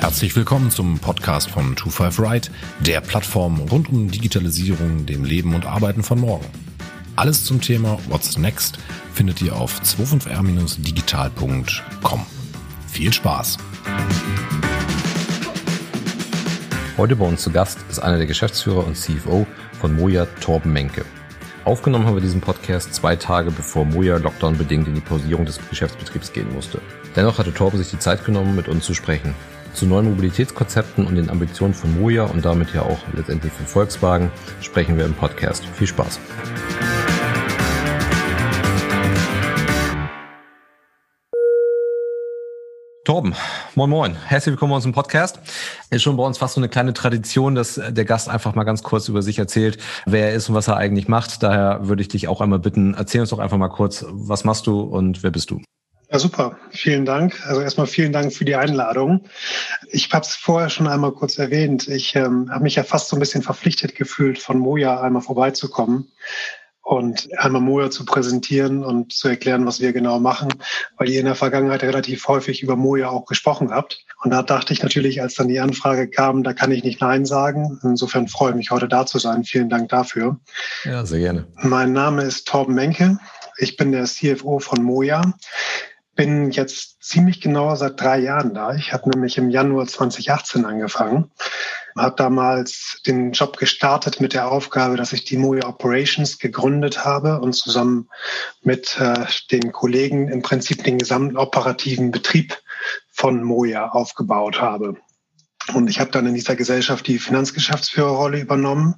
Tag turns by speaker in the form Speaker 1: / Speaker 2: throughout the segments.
Speaker 1: Herzlich willkommen zum Podcast von 25 Right, der Plattform rund um Digitalisierung, dem Leben und Arbeiten von morgen. Alles zum Thema What's Next findet ihr auf 25r-digital.com. Viel Spaß!
Speaker 2: Heute bei uns zu Gast ist einer der Geschäftsführer und CFO von Moja, Torben Menke. Aufgenommen haben wir diesen Podcast zwei Tage bevor Moja Lockdown-bedingt in die Pausierung des Geschäftsbetriebs gehen musste. Dennoch hatte Torben sich die Zeit genommen, mit uns zu sprechen zu neuen Mobilitätskonzepten und den Ambitionen von Moja und damit ja auch letztendlich von Volkswagen sprechen wir im Podcast. Viel Spaß. Torben, moin moin, herzlich willkommen bei uns im Podcast. Ist schon bei uns fast so eine kleine Tradition, dass der Gast einfach mal ganz kurz über sich erzählt, wer er ist und was er eigentlich macht. Daher würde ich dich auch einmal bitten, erzähl uns doch einfach mal kurz, was machst du und wer bist du?
Speaker 3: Ja, super. Vielen Dank. Also erstmal vielen Dank für die Einladung. Ich habe es vorher schon einmal kurz erwähnt. Ich ähm, habe mich ja fast so ein bisschen verpflichtet gefühlt, von Moja einmal vorbeizukommen und einmal Moja zu präsentieren und zu erklären, was wir genau machen, weil ihr in der Vergangenheit relativ häufig über Moja auch gesprochen habt. Und da dachte ich natürlich, als dann die Anfrage kam, da kann ich nicht Nein sagen. Insofern freue ich mich, heute da zu sein. Vielen Dank dafür.
Speaker 2: Ja, sehr gerne.
Speaker 3: Mein Name ist Torben Menke. Ich bin der CFO von Moja bin jetzt ziemlich genau seit drei Jahren da. Ich habe nämlich im Januar 2018 angefangen, habe damals den Job gestartet mit der Aufgabe, dass ich die Moja Operations gegründet habe und zusammen mit äh, den Kollegen im Prinzip den gesamten operativen Betrieb von Moja aufgebaut habe. Und ich habe dann in dieser Gesellschaft die Finanzgeschäftsführerrolle übernommen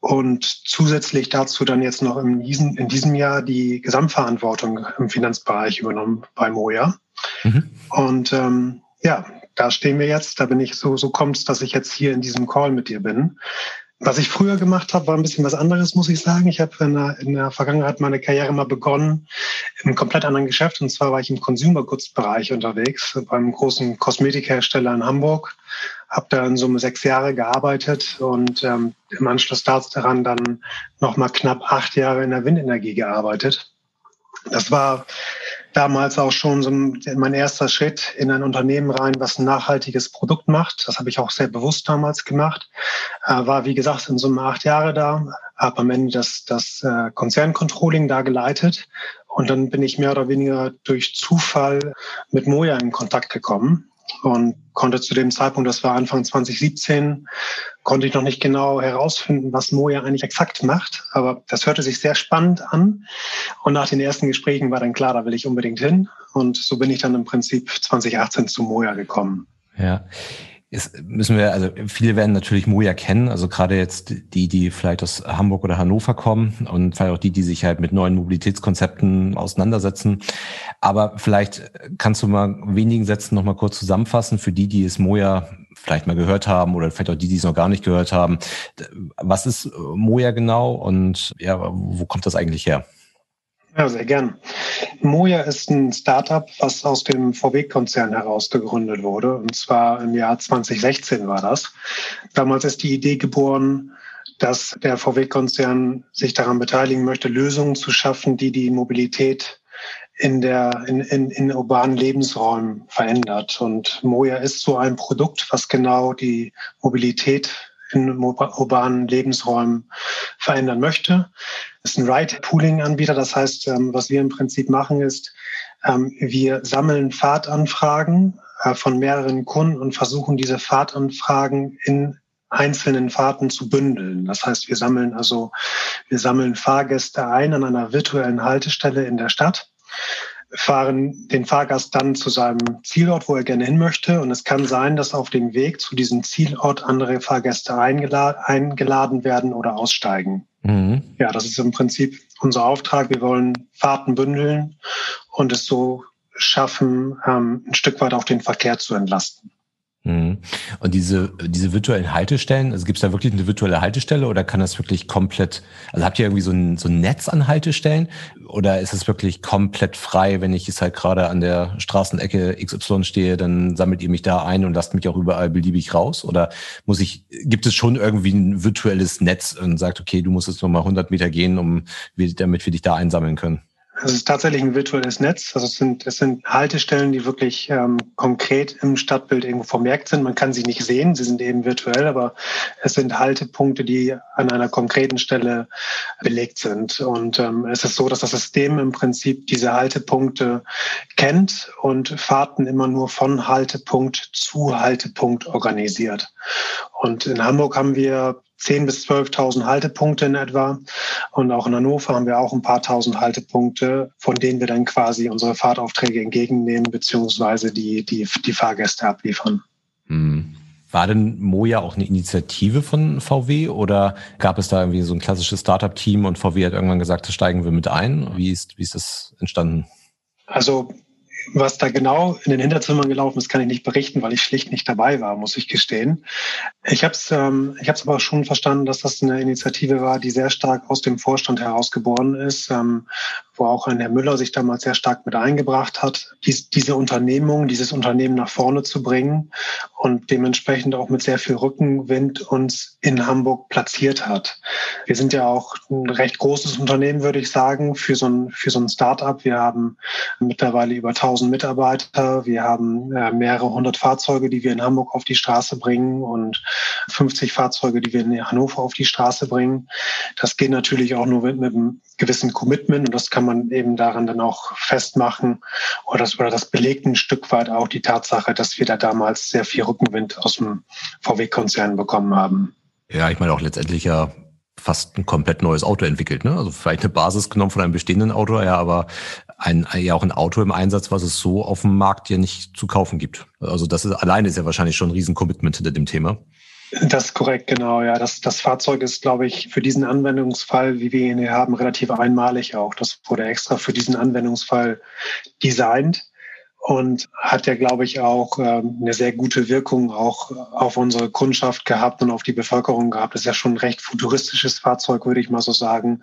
Speaker 3: und zusätzlich dazu dann jetzt noch in diesem, in diesem Jahr die Gesamtverantwortung im Finanzbereich übernommen bei Moja. Mhm. Und ähm, ja, da stehen wir jetzt. Da bin ich so, so kommt es, dass ich jetzt hier in diesem Call mit dir bin. Was ich früher gemacht habe, war ein bisschen was anderes, muss ich sagen. Ich habe in der, in der Vergangenheit meine Karriere mal begonnen im komplett anderen Geschäft. Und zwar war ich im Consumer Goods Bereich unterwegs beim großen Kosmetikhersteller in Hamburg. Habe da in Summe sechs Jahre gearbeitet und ähm, im Anschluss daran dann noch mal knapp acht Jahre in der Windenergie gearbeitet. Das war damals auch schon so mein erster Schritt in ein Unternehmen rein, was ein nachhaltiges Produkt macht. Das habe ich auch sehr bewusst damals gemacht. Äh, war, wie gesagt, in Summe acht Jahre da, habe am Ende das, das äh, Konzerncontrolling da geleitet. Und dann bin ich mehr oder weniger durch Zufall mit Moja in Kontakt gekommen und konnte zu dem Zeitpunkt, das war Anfang 2017, konnte ich noch nicht genau herausfinden, was Moja eigentlich exakt macht. Aber das hörte sich sehr spannend an. Und nach den ersten Gesprächen war dann klar, da will ich unbedingt hin. Und so bin ich dann im Prinzip 2018 zu Moja gekommen.
Speaker 2: Ja ist, müssen wir, also viele werden natürlich Moja kennen, also gerade jetzt die, die vielleicht aus Hamburg oder Hannover kommen und vielleicht auch die, die sich halt mit neuen Mobilitätskonzepten auseinandersetzen. Aber vielleicht kannst du mal wenigen Sätzen nochmal kurz zusammenfassen für die, die es Moja vielleicht mal gehört haben oder vielleicht auch die, die es noch gar nicht gehört haben. Was ist Moja genau und ja, wo kommt das eigentlich her?
Speaker 3: Ja, sehr gern. Moja ist ein Startup, was aus dem VW-Konzern heraus gegründet wurde. Und zwar im Jahr 2016 war das. Damals ist die Idee geboren, dass der VW-Konzern sich daran beteiligen möchte, Lösungen zu schaffen, die die Mobilität in der in, in, in urbanen Lebensräumen verändert. Und Moja ist so ein Produkt, was genau die Mobilität in urbanen Lebensräumen verändern möchte. Ist ein Ride-Pooling-Anbieter. Das heißt, ähm, was wir im Prinzip machen, ist, ähm, wir sammeln Fahrtanfragen äh, von mehreren Kunden und versuchen diese Fahrtanfragen in einzelnen Fahrten zu bündeln. Das heißt, wir sammeln also, wir sammeln Fahrgäste ein an einer virtuellen Haltestelle in der Stadt fahren den Fahrgast dann zu seinem Zielort, wo er gerne hin möchte. Und es kann sein, dass auf dem Weg zu diesem Zielort andere Fahrgäste eingeladen werden oder aussteigen. Mhm. Ja, das ist im Prinzip unser Auftrag. Wir wollen Fahrten bündeln und es so schaffen, ähm, ein Stück weit auch den Verkehr zu entlasten.
Speaker 2: Mhm. Und diese, diese virtuellen Haltestellen, also gibt es da wirklich eine virtuelle Haltestelle oder kann das wirklich komplett, also habt ihr irgendwie so ein, so ein Netz an Haltestellen oder ist es wirklich komplett frei, wenn ich jetzt halt gerade an der Straßenecke XY stehe, dann sammelt ihr mich da ein und lasst mich auch überall beliebig raus? Oder muss ich, gibt es schon irgendwie ein virtuelles Netz und sagt, okay, du musst jetzt nochmal 100 Meter gehen, um, damit wir dich da einsammeln können?
Speaker 3: Es ist tatsächlich ein virtuelles Netz. Also es sind, es sind Haltestellen, die wirklich ähm, konkret im Stadtbild irgendwo vermerkt sind. Man kann sie nicht sehen, sie sind eben virtuell, aber es sind Haltepunkte, die an einer konkreten Stelle belegt sind. Und ähm, es ist so, dass das System im Prinzip diese Haltepunkte kennt und Fahrten immer nur von Haltepunkt zu Haltepunkt organisiert. Und in Hamburg haben wir 10.000 bis 12.000 Haltepunkte in etwa. Und auch in Hannover haben wir auch ein paar tausend Haltepunkte, von denen wir dann quasi unsere Fahrtaufträge entgegennehmen, beziehungsweise die, die, die Fahrgäste abliefern.
Speaker 2: Hm. War denn Moja auch eine Initiative von VW oder gab es da irgendwie so ein klassisches Startup-Team und VW hat irgendwann gesagt, das steigen wir mit ein? Wie ist, wie ist das entstanden?
Speaker 3: Also was da genau in den Hinterzimmern gelaufen ist, kann ich nicht berichten, weil ich schlicht nicht dabei war, muss ich gestehen. Ich habe es ähm, ich hab's aber schon verstanden, dass das eine Initiative war, die sehr stark aus dem Vorstand herausgeboren ist, ähm, wo auch Herr Müller sich damals sehr stark mit eingebracht hat, dies, diese Unternehmung, dieses Unternehmen nach vorne zu bringen und dementsprechend auch mit sehr viel Rückenwind uns in Hamburg platziert hat. Wir sind ja auch ein recht großes Unternehmen, würde ich sagen, für so ein, für so ein Start-up. Wir haben mittlerweile über 1000 Mitarbeiter. Wir haben äh, mehrere hundert Fahrzeuge, die wir in Hamburg auf die Straße bringen und 50 Fahrzeuge, die wir in Hannover auf die Straße bringen. Das geht natürlich auch nur mit, mit einem gewissen Commitment und das kann man eben daran dann auch festmachen oder das, oder das belegt ein Stück weit auch die Tatsache, dass wir da damals sehr viel Rückenwind aus dem VW-Konzern bekommen haben.
Speaker 2: Ja, ich meine auch letztendlich ja fast ein komplett neues Auto entwickelt. Ne? Also vielleicht eine Basis genommen von einem bestehenden Auto, ja, aber ein, ja auch ein Auto im Einsatz, was es so auf dem Markt ja nicht zu kaufen gibt. Also das ist alleine ist ja wahrscheinlich schon ein Riesen-Commitment hinter dem Thema.
Speaker 3: Das ist korrekt, genau. Ja, das, das Fahrzeug ist, glaube ich, für diesen Anwendungsfall, wie wir ihn hier haben, relativ einmalig auch. Das wurde extra für diesen Anwendungsfall designt und hat ja, glaube ich, auch ähm, eine sehr gute Wirkung auch auf unsere Kundschaft gehabt und auf die Bevölkerung gehabt. Das ist ja schon ein recht futuristisches Fahrzeug, würde ich mal so sagen.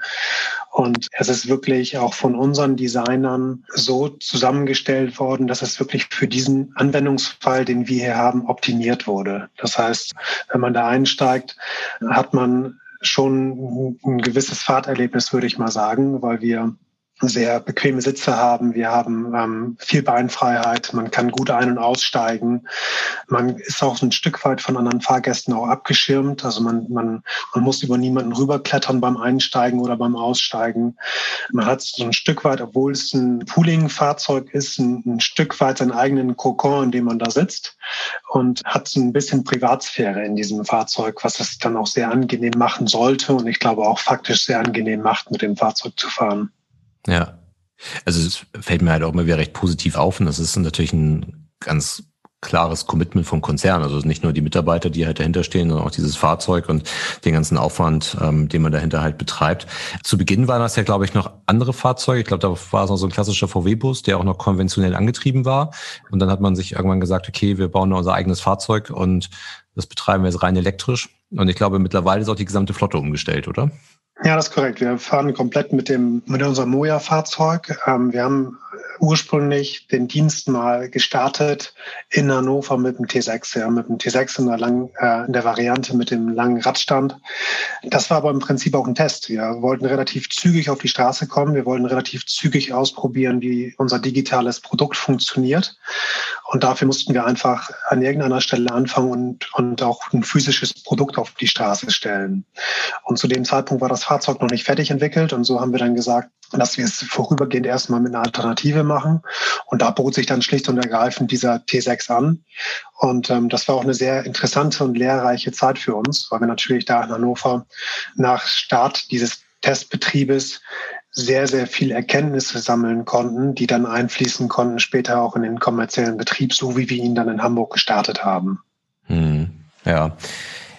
Speaker 3: Und es ist wirklich auch von unseren Designern so zusammengestellt worden, dass es wirklich für diesen Anwendungsfall, den wir hier haben, optimiert wurde. Das heißt, wenn man da einsteigt, hat man schon ein gewisses Fahrterlebnis, würde ich mal sagen, weil wir sehr bequeme Sitze haben. Wir haben ähm, viel Beinfreiheit. Man kann gut ein- und aussteigen. Man ist auch ein Stück weit von anderen Fahrgästen auch abgeschirmt. Also man, man, man muss über niemanden rüberklettern beim Einsteigen oder beim Aussteigen. Man hat so ein Stück weit, obwohl es ein Pooling-Fahrzeug ist, ein, ein Stück weit seinen eigenen Kokon, in dem man da sitzt und hat so ein bisschen Privatsphäre in diesem Fahrzeug, was es dann auch sehr angenehm machen sollte und ich glaube auch faktisch sehr angenehm macht, mit dem Fahrzeug zu fahren.
Speaker 2: Ja. Also es fällt mir halt auch immer wieder recht positiv auf und das ist natürlich ein ganz klares Commitment vom Konzern. Also nicht nur die Mitarbeiter, die halt dahinter stehen, sondern auch dieses Fahrzeug und den ganzen Aufwand, ähm, den man dahinter halt betreibt. Zu Beginn waren das ja, glaube ich, noch andere Fahrzeuge. Ich glaube, da war es noch so ein klassischer VW-Bus, der auch noch konventionell angetrieben war. Und dann hat man sich irgendwann gesagt, okay, wir bauen unser eigenes Fahrzeug und das betreiben wir jetzt rein elektrisch. Und ich glaube, mittlerweile ist auch die gesamte Flotte umgestellt, oder?
Speaker 3: Ja, das ist korrekt. Wir fahren komplett mit dem mit unserem Moja-Fahrzeug. Ähm, wir haben ursprünglich den Dienst mal gestartet in Hannover mit dem T6, ja, mit dem T6 in der, lang, äh, in der Variante mit dem langen Radstand. Das war aber im Prinzip auch ein Test. Wir wollten relativ zügig auf die Straße kommen. Wir wollten relativ zügig ausprobieren, wie unser digitales Produkt funktioniert. Und dafür mussten wir einfach an irgendeiner Stelle anfangen und, und auch ein physisches Produkt auf die Straße stellen. Und zu dem Zeitpunkt war das Fahrzeug noch nicht fertig entwickelt. Und so haben wir dann gesagt, dass wir es vorübergehend erstmal mit einer Alternative machen. Und da bot sich dann schlicht und ergreifend dieser T6 an. Und ähm, das war auch eine sehr interessante und lehrreiche Zeit für uns, weil wir natürlich da in Hannover nach Start dieses Testbetriebes sehr, sehr viel Erkenntnisse sammeln konnten, die dann einfließen konnten später auch in den kommerziellen Betrieb, so wie wir ihn dann in Hamburg gestartet haben.
Speaker 2: Hm, ja.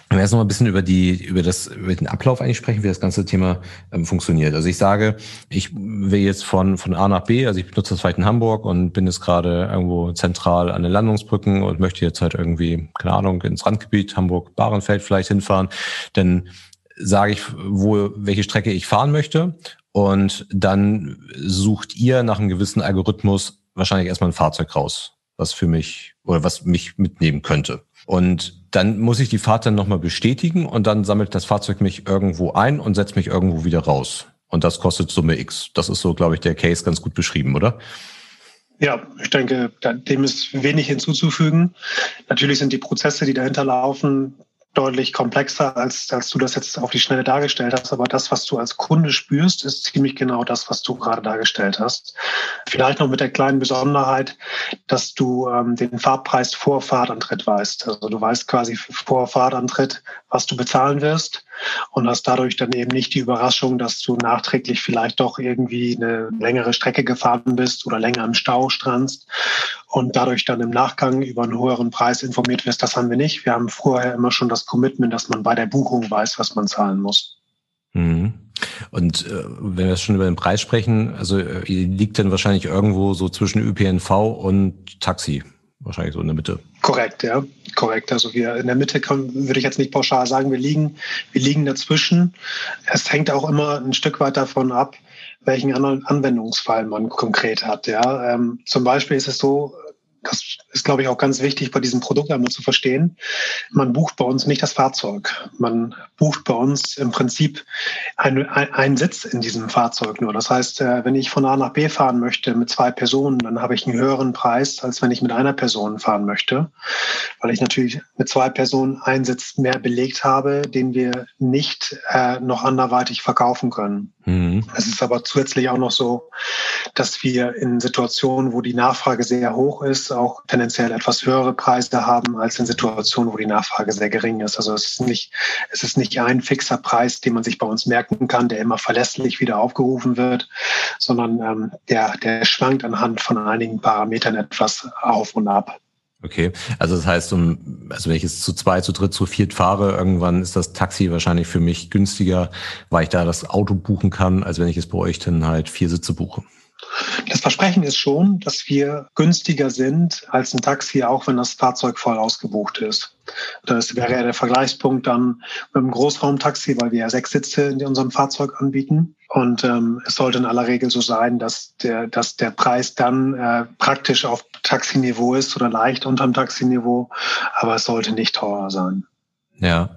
Speaker 2: Wir jetzt noch mal ein bisschen über die, über das, über den Ablauf eigentlich sprechen, wie das ganze Thema ähm, funktioniert. Also ich sage, ich will jetzt von, von A nach B, also ich benutze das vielleicht in Hamburg und bin jetzt gerade irgendwo zentral an den Landungsbrücken und möchte jetzt halt irgendwie, keine Ahnung, ins Randgebiet Hamburg-Bahrenfeld vielleicht hinfahren. Dann sage ich, wo, welche Strecke ich fahren möchte. Und dann sucht ihr nach einem gewissen Algorithmus wahrscheinlich erstmal ein Fahrzeug raus, was für mich oder was mich mitnehmen könnte. Und dann muss ich die Fahrt dann nochmal bestätigen und dann sammelt das Fahrzeug mich irgendwo ein und setzt mich irgendwo wieder raus. Und das kostet Summe X. Das ist so, glaube ich, der Case ganz gut beschrieben, oder?
Speaker 3: Ja, ich denke, dem ist wenig hinzuzufügen. Natürlich sind die Prozesse, die dahinter laufen, deutlich komplexer, als, als du das jetzt auf die Schnelle dargestellt hast. Aber das, was du als Kunde spürst, ist ziemlich genau das, was du gerade dargestellt hast. Vielleicht noch mit der kleinen Besonderheit, dass du ähm, den Fahrpreis vor Fahrtantritt weißt. Also du weißt quasi vor Fahrtantritt, was du bezahlen wirst und hast dadurch dann eben nicht die Überraschung, dass du nachträglich vielleicht doch irgendwie eine längere Strecke gefahren bist oder länger im Stau strandst und dadurch dann im Nachgang über einen höheren Preis informiert wirst. Das haben wir nicht. Wir haben vorher immer schon das Commitment, dass man bei der Buchung weiß, was man zahlen muss.
Speaker 2: Mhm. Und äh, wenn wir schon über den Preis sprechen, also äh, liegt dann wahrscheinlich irgendwo so zwischen ÖPNV und Taxi wahrscheinlich so in der Mitte.
Speaker 3: Korrekt, ja, korrekt. Also wir in der Mitte kann, würde ich jetzt nicht pauschal sagen, wir liegen, wir liegen dazwischen. Es hängt auch immer ein Stück weit davon ab, welchen anderen Anwendungsfall man konkret hat. Ja, ähm, zum Beispiel ist es so, das ist, glaube ich, auch ganz wichtig bei diesem Produkt einmal zu verstehen. Man bucht bei uns nicht das Fahrzeug. Man bucht bei uns im Prinzip einen, einen Sitz in diesem Fahrzeug nur. Das heißt, äh, wenn ich von A nach B fahren möchte mit zwei Personen, dann habe ich einen höheren Preis, als wenn ich mit einer Person fahren möchte, weil ich natürlich mit zwei Personen einen Sitz mehr belegt habe, den wir nicht äh, noch anderweitig verkaufen können. Mhm. Es ist aber zusätzlich auch noch so, dass wir in Situationen, wo die Nachfrage sehr hoch ist, auch tendenziell etwas höhere Preise haben als in Situationen, wo die Nachfrage sehr gering ist. Also es ist nicht, es ist nicht ein fixer Preis, den man sich bei uns merken kann, der immer verlässlich wieder aufgerufen wird, sondern ähm, der, der schwankt anhand von einigen Parametern etwas auf und ab.
Speaker 2: Okay, also das heißt, um, also wenn ich jetzt zu zwei, zu dritt, zu viert fahre, irgendwann ist das Taxi wahrscheinlich für mich günstiger, weil ich da das Auto buchen kann, als wenn ich es bei euch dann halt vier Sitze buche.
Speaker 3: Das Versprechen ist schon, dass wir günstiger sind als ein Taxi, auch wenn das Fahrzeug voll ausgebucht ist. Das wäre ja der Vergleichspunkt dann mit einem Großraumtaxi, weil wir ja sechs Sitze in unserem Fahrzeug anbieten. Und ähm, es sollte in aller Regel so sein, dass der, dass der Preis dann äh, praktisch auf Taxiniveau ist oder leicht unterm Taxiniveau, aber es sollte nicht teurer sein.
Speaker 2: Ja.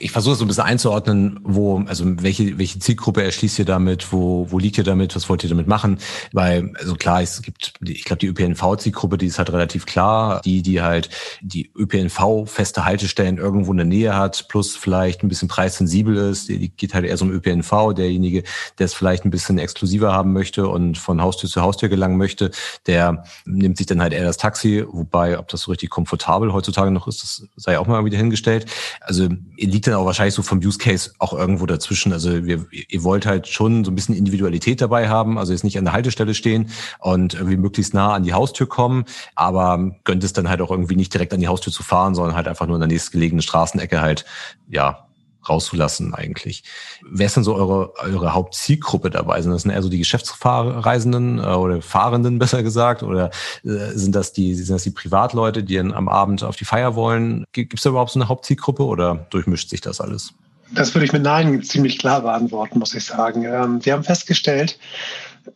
Speaker 2: Ich versuche so ein bisschen einzuordnen, wo, also welche, welche Zielgruppe erschließt ihr damit, wo, wo liegt ihr damit, was wollt ihr damit machen? Weil, also klar, es gibt, ich glaube, die ÖPNV-Zielgruppe, die ist halt relativ klar, die, die halt die ÖPNV-feste Haltestellen irgendwo in der Nähe hat, plus vielleicht ein bisschen preissensibel ist, die, die geht halt eher so um ÖPNV, derjenige, der es vielleicht ein bisschen exklusiver haben möchte und von Haustür zu Haustür gelangen möchte, der nimmt sich dann halt eher das Taxi, wobei, ob das so richtig komfortabel heutzutage noch ist, das sei auch mal wieder hingestellt. Also liegt dann auch wahrscheinlich so vom Use Case auch irgendwo dazwischen. Also wir, ihr wollt halt schon so ein bisschen Individualität dabei haben, also jetzt nicht an der Haltestelle stehen und irgendwie möglichst nah an die Haustür kommen, aber gönnt es dann halt auch irgendwie nicht direkt an die Haustür zu fahren, sondern halt einfach nur in der nächstgelegenen Straßenecke halt, ja, rauszulassen eigentlich. Wer ist denn so eure, eure Hauptzielgruppe dabei? Sind das eher so die Geschäftsreisenden äh, oder Fahrenden besser gesagt? Oder äh, sind das die, sind das die Privatleute, die dann am Abend auf die Feier wollen? Gibt es da überhaupt so eine Hauptzielgruppe oder durchmischt sich das alles?
Speaker 3: Das würde ich mit Nein ziemlich klar beantworten, muss ich sagen. Ähm, wir haben festgestellt,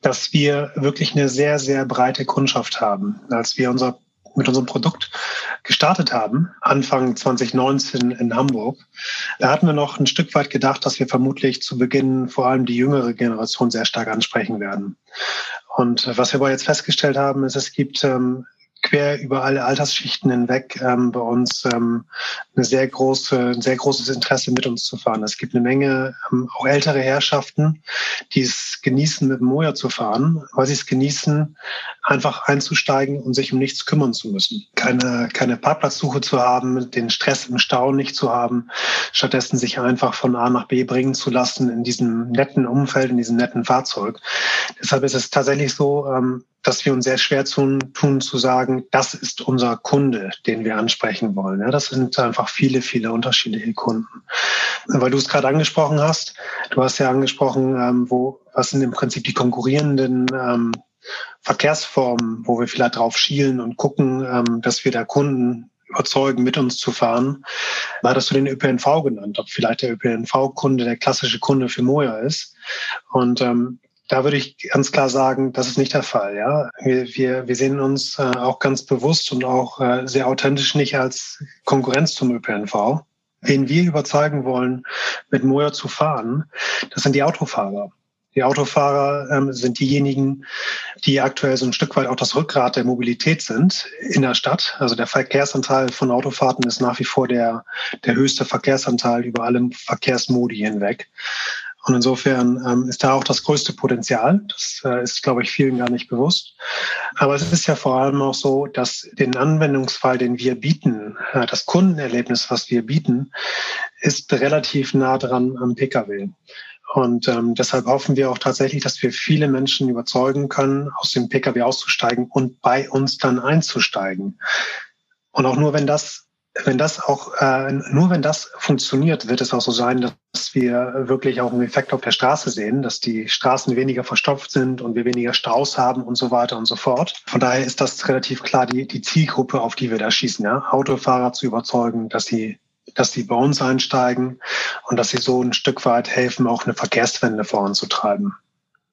Speaker 3: dass wir wirklich eine sehr, sehr breite Kundschaft haben. Als wir unser mit unserem Produkt gestartet haben, Anfang 2019 in Hamburg, da hatten wir noch ein Stück weit gedacht, dass wir vermutlich zu Beginn vor allem die jüngere Generation sehr stark ansprechen werden. Und was wir aber jetzt festgestellt haben, ist, es gibt ähm, quer über alle Altersschichten hinweg ähm, bei uns ähm, eine sehr große, ein sehr großes Interesse mit uns zu fahren. Es gibt eine Menge ähm, auch ältere Herrschaften, die es genießen, mit dem Moja zu fahren, weil sie es genießen, einfach einzusteigen und sich um nichts kümmern zu müssen. Keine, keine Parkplatzsuche zu haben, den Stress im Stau nicht zu haben, stattdessen sich einfach von A nach B bringen zu lassen in diesem netten Umfeld, in diesem netten Fahrzeug. Deshalb ist es tatsächlich so, ähm, dass wir uns sehr schwer tun, tun zu sagen, sagen, das ist unser Kunde, den wir ansprechen wollen. Ja, das sind einfach viele, viele unterschiedliche Kunden. Weil du es gerade angesprochen hast, du hast ja angesprochen, ähm, wo, was sind im Prinzip die konkurrierenden ähm, Verkehrsformen, wo wir vielleicht drauf schielen und gucken, ähm, dass wir da Kunden überzeugen, mit uns zu fahren. Da hattest du den ÖPNV genannt, ob vielleicht der ÖPNV-Kunde der klassische Kunde für Moja ist. Und ähm, da würde ich ganz klar sagen, das ist nicht der Fall. Ja, wir, wir, wir sehen uns äh, auch ganz bewusst und auch äh, sehr authentisch nicht als Konkurrenz zum ÖPNV. Wen wir überzeugen wollen, mit Moja zu fahren, das sind die Autofahrer. Die Autofahrer ähm, sind diejenigen, die aktuell so ein Stück weit auch das Rückgrat der Mobilität sind in der Stadt. Also der Verkehrsanteil von Autofahrten ist nach wie vor der, der höchste Verkehrsanteil über alle Verkehrsmodi hinweg. Und insofern ähm, ist da auch das größte Potenzial. Das äh, ist, glaube ich, vielen gar nicht bewusst. Aber es ist ja vor allem auch so, dass den Anwendungsfall, den wir bieten, äh, das Kundenerlebnis, was wir bieten, ist relativ nah dran am Pkw. Und ähm, deshalb hoffen wir auch tatsächlich, dass wir viele Menschen überzeugen können, aus dem Pkw auszusteigen und bei uns dann einzusteigen. Und auch nur wenn das, wenn das auch, äh, nur wenn das funktioniert, wird es auch so sein, dass wir wirklich auch einen Effekt auf der Straße sehen, dass die Straßen weniger verstopft sind und wir weniger Staus haben und so weiter und so fort. Von daher ist das relativ klar die, die Zielgruppe, auf die wir da schießen, ja. Autofahrer zu überzeugen, dass sie dass sie bei uns einsteigen und dass sie so ein Stück weit helfen, auch eine Verkehrswende voranzutreiben.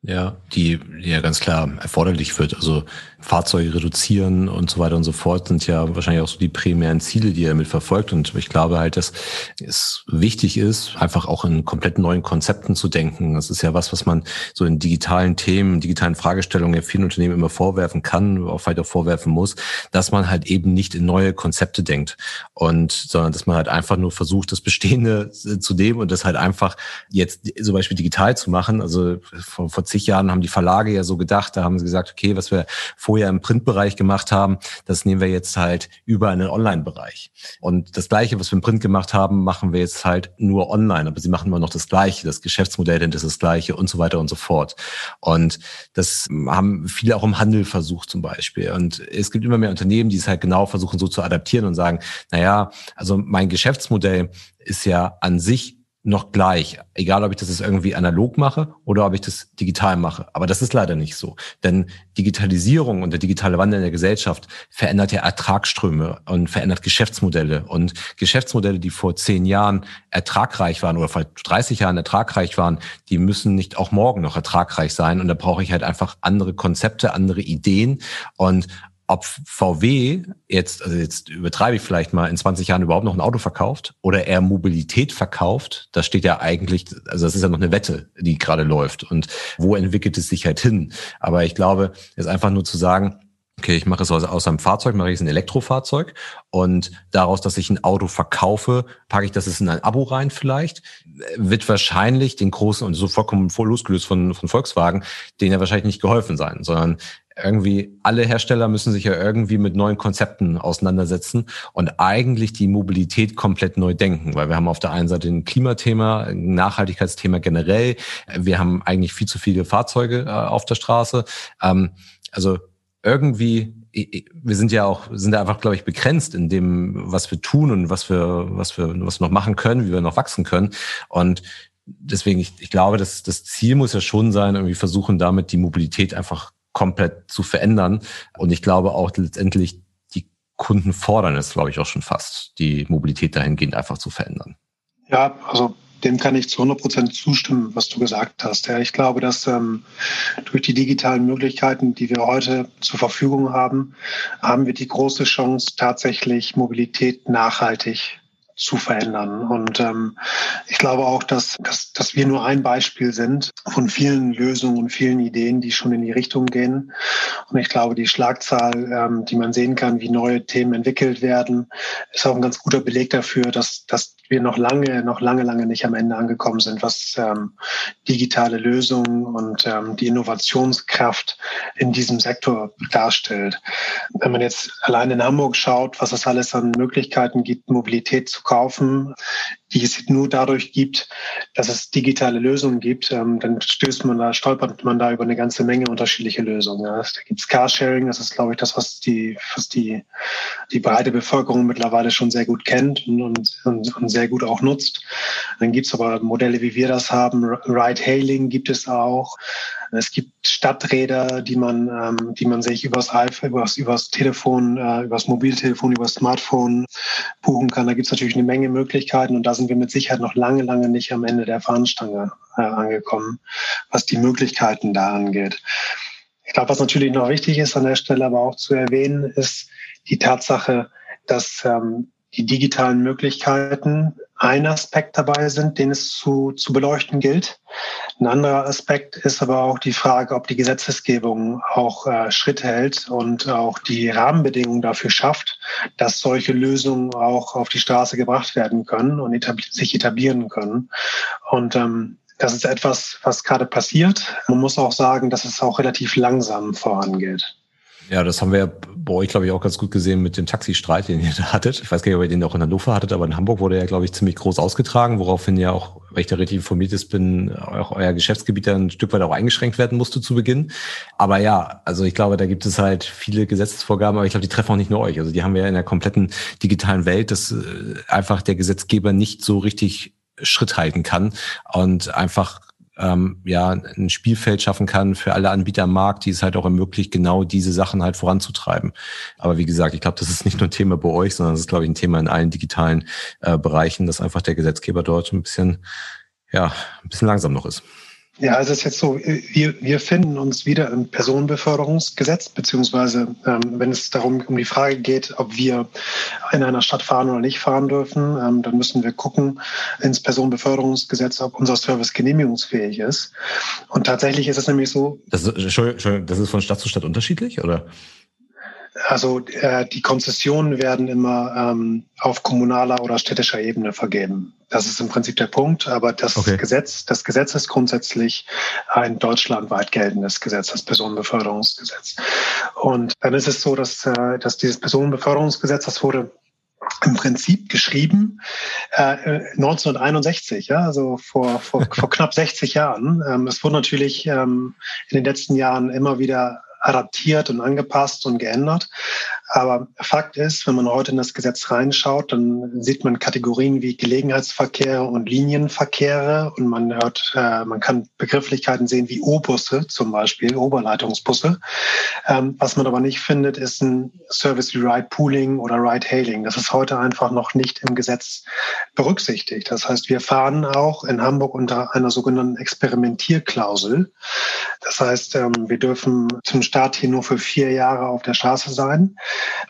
Speaker 2: Ja, die, die ja ganz klar erforderlich wird. Also Fahrzeuge reduzieren und so weiter und so fort sind ja wahrscheinlich auch so die primären Ziele, die er mit verfolgt. Und ich glaube halt, dass es wichtig ist, einfach auch in komplett neuen Konzepten zu denken. Das ist ja was, was man so in digitalen Themen, digitalen Fragestellungen ja vielen Unternehmen immer vorwerfen kann, auch weiter vorwerfen muss, dass man halt eben nicht in neue Konzepte denkt und, sondern dass man halt einfach nur versucht, das Bestehende zu nehmen und das halt einfach jetzt zum Beispiel digital zu machen. Also vor, vor zig Jahren haben die Verlage ja so gedacht, da haben sie gesagt, okay, was wir vorher im Printbereich gemacht haben, das nehmen wir jetzt halt über einen Online-Bereich. Und das Gleiche, was wir im Print gemacht haben, machen wir jetzt halt nur online. Aber sie machen immer noch das Gleiche. Das Geschäftsmodell ist das Gleiche und so weiter und so fort. Und das haben viele auch im Handel versucht zum Beispiel. Und es gibt immer mehr Unternehmen, die es halt genau versuchen so zu adaptieren und sagen, naja, also mein Geschäftsmodell ist ja an sich noch gleich, egal ob ich das jetzt irgendwie analog mache oder ob ich das digital mache. Aber das ist leider nicht so. Denn Digitalisierung und der digitale Wandel in der Gesellschaft verändert ja Ertragsströme und verändert Geschäftsmodelle. Und Geschäftsmodelle, die vor zehn Jahren ertragreich waren oder vor 30 Jahren ertragreich waren, die müssen nicht auch morgen noch ertragreich sein. Und da brauche ich halt einfach andere Konzepte, andere Ideen. Und ob VW jetzt, also jetzt übertreibe ich vielleicht mal, in 20 Jahren überhaupt noch ein Auto verkauft oder er Mobilität verkauft, das steht ja eigentlich, also das ist ja noch eine Wette, die gerade läuft. Und wo entwickelt es sich halt hin? Aber ich glaube, ist einfach nur zu sagen, okay, ich mache es aus, einem Fahrzeug, mache ich es ein Elektrofahrzeug und daraus, dass ich ein Auto verkaufe, packe ich das in ein Abo rein vielleicht, wird wahrscheinlich den großen und so vollkommen voll losgelöst von, von Volkswagen, denen ja wahrscheinlich nicht geholfen sein, sondern irgendwie alle Hersteller müssen sich ja irgendwie mit neuen Konzepten auseinandersetzen und eigentlich die Mobilität komplett neu denken, weil wir haben auf der einen Seite ein Klimathema, ein Nachhaltigkeitsthema generell, wir haben eigentlich viel zu viele Fahrzeuge äh, auf der Straße. Ähm, also irgendwie wir sind ja auch, sind ja einfach, glaube ich, begrenzt in dem, was wir tun und was wir, was wir, was wir noch machen können, wie wir noch wachsen können. Und deswegen, ich, ich glaube, dass das Ziel muss ja schon sein, irgendwie versuchen, damit die Mobilität einfach komplett zu verändern. Und ich glaube auch letztendlich, die Kunden fordern es, glaube ich, auch schon fast, die Mobilität dahingehend einfach zu verändern.
Speaker 3: Ja, also dem kann ich zu 100 Prozent zustimmen, was du gesagt hast. Ja, ich glaube, dass ähm, durch die digitalen Möglichkeiten, die wir heute zur Verfügung haben, haben wir die große Chance, tatsächlich Mobilität nachhaltig zu verändern. Und ähm, ich glaube auch, dass, dass, dass wir nur ein Beispiel sind von vielen Lösungen und vielen Ideen, die schon in die Richtung gehen. Und ich glaube, die Schlagzahl, ähm, die man sehen kann, wie neue Themen entwickelt werden, ist auch ein ganz guter Beleg dafür, dass, dass wir noch lange, noch lange, lange nicht am Ende angekommen sind, was ähm, digitale Lösungen und ähm, die Innovationskraft in diesem Sektor darstellt. Wenn man jetzt allein in Hamburg schaut, was es alles an Möglichkeiten gibt, Mobilität zu kaufen, die es nur dadurch gibt, dass es digitale Lösungen gibt, ähm, dann stößt man da, stolpert man da über eine ganze Menge unterschiedliche Lösungen. Ja. Da gibt es Carsharing, das ist, glaube ich, das, was die, was die, die breite Bevölkerung mittlerweile schon sehr gut kennt und, und, und sehr gut auch nutzt. Dann gibt es aber Modelle, wie wir das haben. Ride-Hailing gibt es auch. Es gibt Stadträder, die man, ähm, die man sich übers iPhone, übers, übers Telefon, äh, übers Mobiltelefon, übers Smartphone buchen kann. Da gibt es natürlich eine Menge Möglichkeiten und da sind wir mit Sicherheit noch lange, lange nicht am Ende der Fahnenstange äh, angekommen, was die Möglichkeiten da angeht. Ich glaube, was natürlich noch wichtig ist an der Stelle aber auch zu erwähnen, ist die Tatsache, dass ähm, die digitalen Möglichkeiten ein Aspekt dabei sind, den es zu, zu beleuchten gilt. Ein anderer Aspekt ist aber auch die Frage, ob die Gesetzesgebung auch äh, Schritt hält und auch die Rahmenbedingungen dafür schafft, dass solche Lösungen auch auf die Straße gebracht werden können und etabli sich etablieren können. Und ähm, das ist etwas, was gerade passiert. Man muss auch sagen, dass es auch relativ langsam vorangeht.
Speaker 2: Ja, das haben wir ja bei euch, glaube ich, auch ganz gut gesehen mit dem Taxistreit, den ihr da hattet. Ich weiß gar nicht, ob ihr den auch in Hannover hattet, aber in Hamburg wurde er, glaube ich, ziemlich groß ausgetragen, woraufhin ja auch, wenn ich da richtig informiert ist, bin, auch euer Geschäftsgebiet dann ein Stück weit auch eingeschränkt werden musste zu Beginn. Aber ja, also ich glaube, da gibt es halt viele Gesetzesvorgaben, aber ich glaube, die treffen auch nicht nur euch. Also die haben wir ja in der kompletten digitalen Welt, dass äh, einfach der Gesetzgeber nicht so richtig Schritt halten kann und einfach ähm, ja ein Spielfeld schaffen kann für alle Anbieter am Markt, die es halt auch ermöglicht, genau diese Sachen halt voranzutreiben. Aber wie gesagt, ich glaube, das ist nicht nur ein Thema bei euch, sondern das ist, glaube ich, ein Thema in allen digitalen äh, Bereichen, dass einfach der Gesetzgeber dort ein bisschen, ja, ein bisschen langsam noch ist.
Speaker 3: Ja, es ist jetzt so, wir, wir finden uns wieder im Personenbeförderungsgesetz, beziehungsweise ähm, wenn es darum um die Frage geht, ob wir in einer Stadt fahren oder nicht fahren dürfen, ähm, dann müssen wir gucken ins Personenbeförderungsgesetz, ob unser Service genehmigungsfähig ist. Und tatsächlich ist es nämlich so.
Speaker 2: Das ist, Entschuldigung, das ist von Stadt zu Stadt unterschiedlich, oder?
Speaker 3: Also äh, die Konzessionen werden immer ähm, auf kommunaler oder städtischer Ebene vergeben. Das ist im Prinzip der Punkt. Aber das okay. Gesetz, das Gesetz ist grundsätzlich ein deutschlandweit geltendes Gesetz, das Personenbeförderungsgesetz. Und dann ist es so, dass, äh, dass dieses Personenbeförderungsgesetz, das wurde im Prinzip geschrieben äh, 1961, ja, also vor, vor, vor knapp 60 Jahren. Ähm, es wurde natürlich ähm, in den letzten Jahren immer wieder adaptiert und angepasst und geändert. Aber Fakt ist, wenn man heute in das Gesetz reinschaut, dann sieht man Kategorien wie Gelegenheitsverkehre und Linienverkehre und man hört, äh, man kann Begrifflichkeiten sehen wie O-Busse zum Beispiel, Oberleitungsbusse. Ähm, was man aber nicht findet, ist ein Service wie Ride Pooling oder Ride Hailing. Das ist heute einfach noch nicht im Gesetz berücksichtigt. Das heißt, wir fahren auch in Hamburg unter einer sogenannten Experimentierklausel. Das heißt, ähm, wir dürfen zum Start hier nur für vier Jahre auf der Straße sein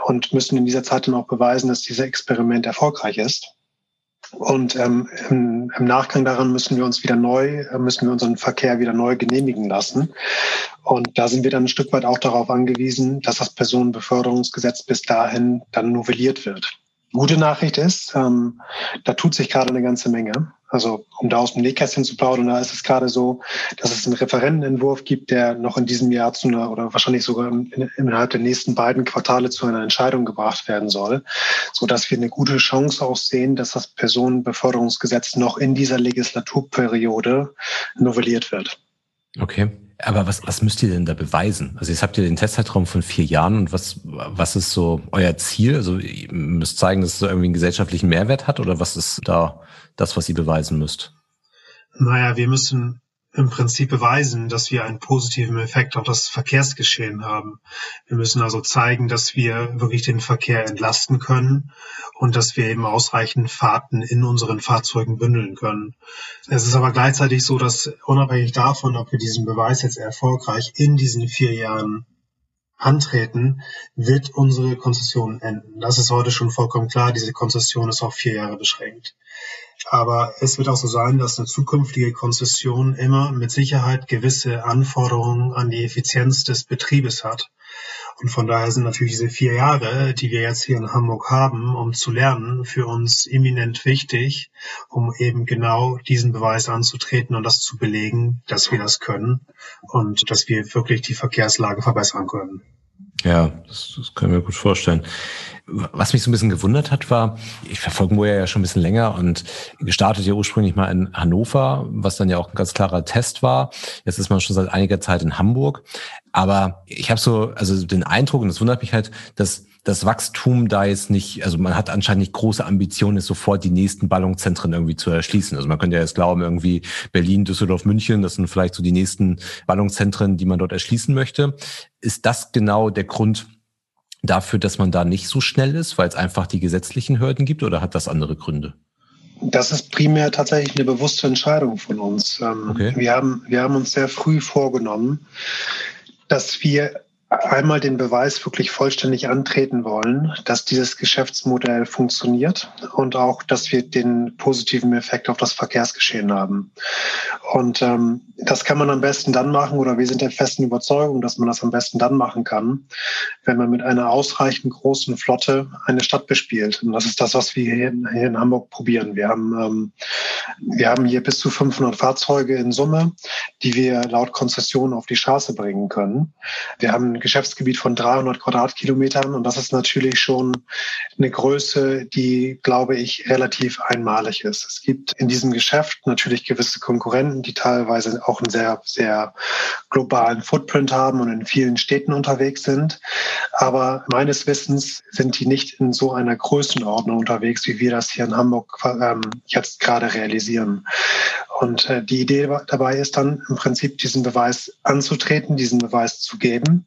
Speaker 3: und müssen in dieser Zeit dann auch beweisen, dass dieses Experiment erfolgreich ist. Und ähm, im, im, Nachgang daran müssen wir uns wieder neu, müssen wir unseren Verkehr wieder neu genehmigen lassen. Und da sind wir dann ein Stück weit auch darauf angewiesen, dass das Personenbeförderungsgesetz bis dahin dann novelliert wird. Gute Nachricht ist, ähm, da tut sich gerade eine ganze Menge. Also um da aus dem Nähkästchen zu plaudern, da ist es gerade so, dass es einen Referentenentwurf gibt, der noch in diesem Jahr zu einer oder wahrscheinlich sogar innerhalb der nächsten beiden Quartale zu einer Entscheidung gebracht werden soll, so dass wir eine gute Chance auch sehen, dass das Personenbeförderungsgesetz noch in dieser Legislaturperiode novelliert wird.
Speaker 2: Okay. Aber was, was müsst ihr denn da beweisen? Also jetzt habt ihr den Testzeitraum von vier Jahren und was, was ist so euer Ziel? Also ihr müsst zeigen, dass es so irgendwie einen gesellschaftlichen Mehrwert hat oder was ist da das, was ihr beweisen müsst?
Speaker 3: Naja, wir müssen im Prinzip beweisen, dass wir einen positiven Effekt auf das Verkehrsgeschehen haben. Wir müssen also zeigen, dass wir wirklich den Verkehr entlasten können und dass wir eben ausreichend Fahrten in unseren Fahrzeugen bündeln können. Es ist aber gleichzeitig so, dass unabhängig davon, ob wir diesen Beweis jetzt erfolgreich in diesen vier Jahren antreten, wird unsere Konzession enden. Das ist heute schon vollkommen klar. Diese Konzession ist auf vier Jahre beschränkt. Aber es wird auch so sein, dass eine zukünftige Konzession immer mit Sicherheit gewisse Anforderungen an die Effizienz des Betriebes hat. Und von daher sind natürlich diese vier Jahre, die wir jetzt hier in Hamburg haben, um zu lernen, für uns eminent wichtig, um eben genau diesen Beweis anzutreten und das zu belegen, dass wir das können und dass wir wirklich die Verkehrslage verbessern können.
Speaker 2: Ja, das, das können wir gut vorstellen. Was mich so ein bisschen gewundert hat, war, ich verfolge Moja ja schon ein bisschen länger und gestartet ja ursprünglich mal in Hannover, was dann ja auch ein ganz klarer Test war. Jetzt ist man schon seit einiger Zeit in Hamburg. Aber ich habe so, also den Eindruck, und das wundert mich halt, dass das Wachstum da jetzt nicht, also man hat anscheinend nicht große Ambitionen, sofort die nächsten Ballungszentren irgendwie zu erschließen. Also man könnte ja jetzt glauben, irgendwie Berlin, Düsseldorf, München, das sind vielleicht so die nächsten Ballungszentren, die man dort erschließen möchte. Ist das genau der Grund dafür, dass man da nicht so schnell ist, weil es einfach die gesetzlichen Hürden gibt oder hat das andere Gründe?
Speaker 3: Das ist primär tatsächlich eine bewusste Entscheidung von uns. Ähm, okay. Wir, haben, wir haben uns sehr früh vorgenommen, dass wir einmal den Beweis wirklich vollständig antreten wollen, dass dieses Geschäftsmodell funktioniert und auch, dass wir den positiven Effekt auf das Verkehrsgeschehen haben. Und ähm, das kann man am besten dann machen, oder wir sind der festen Überzeugung, dass man das am besten dann machen kann, wenn man mit einer ausreichend großen Flotte eine Stadt bespielt. Und das ist das, was wir hier in, hier in Hamburg probieren. Wir haben, ähm, wir haben hier bis zu 500 Fahrzeuge in Summe, die wir laut Konzession auf die Straße bringen können. Wir haben Geschäftsgebiet von 300 Quadratkilometern und das ist natürlich schon eine Größe, die, glaube ich, relativ einmalig ist. Es gibt in diesem Geschäft natürlich gewisse Konkurrenten, die teilweise auch einen sehr, sehr globalen Footprint haben und in vielen Städten unterwegs sind. Aber meines Wissens sind die nicht in so einer Größenordnung unterwegs, wie wir das hier in Hamburg ähm, jetzt gerade realisieren. Und äh, die Idee dabei ist dann im Prinzip diesen Beweis anzutreten, diesen Beweis zu geben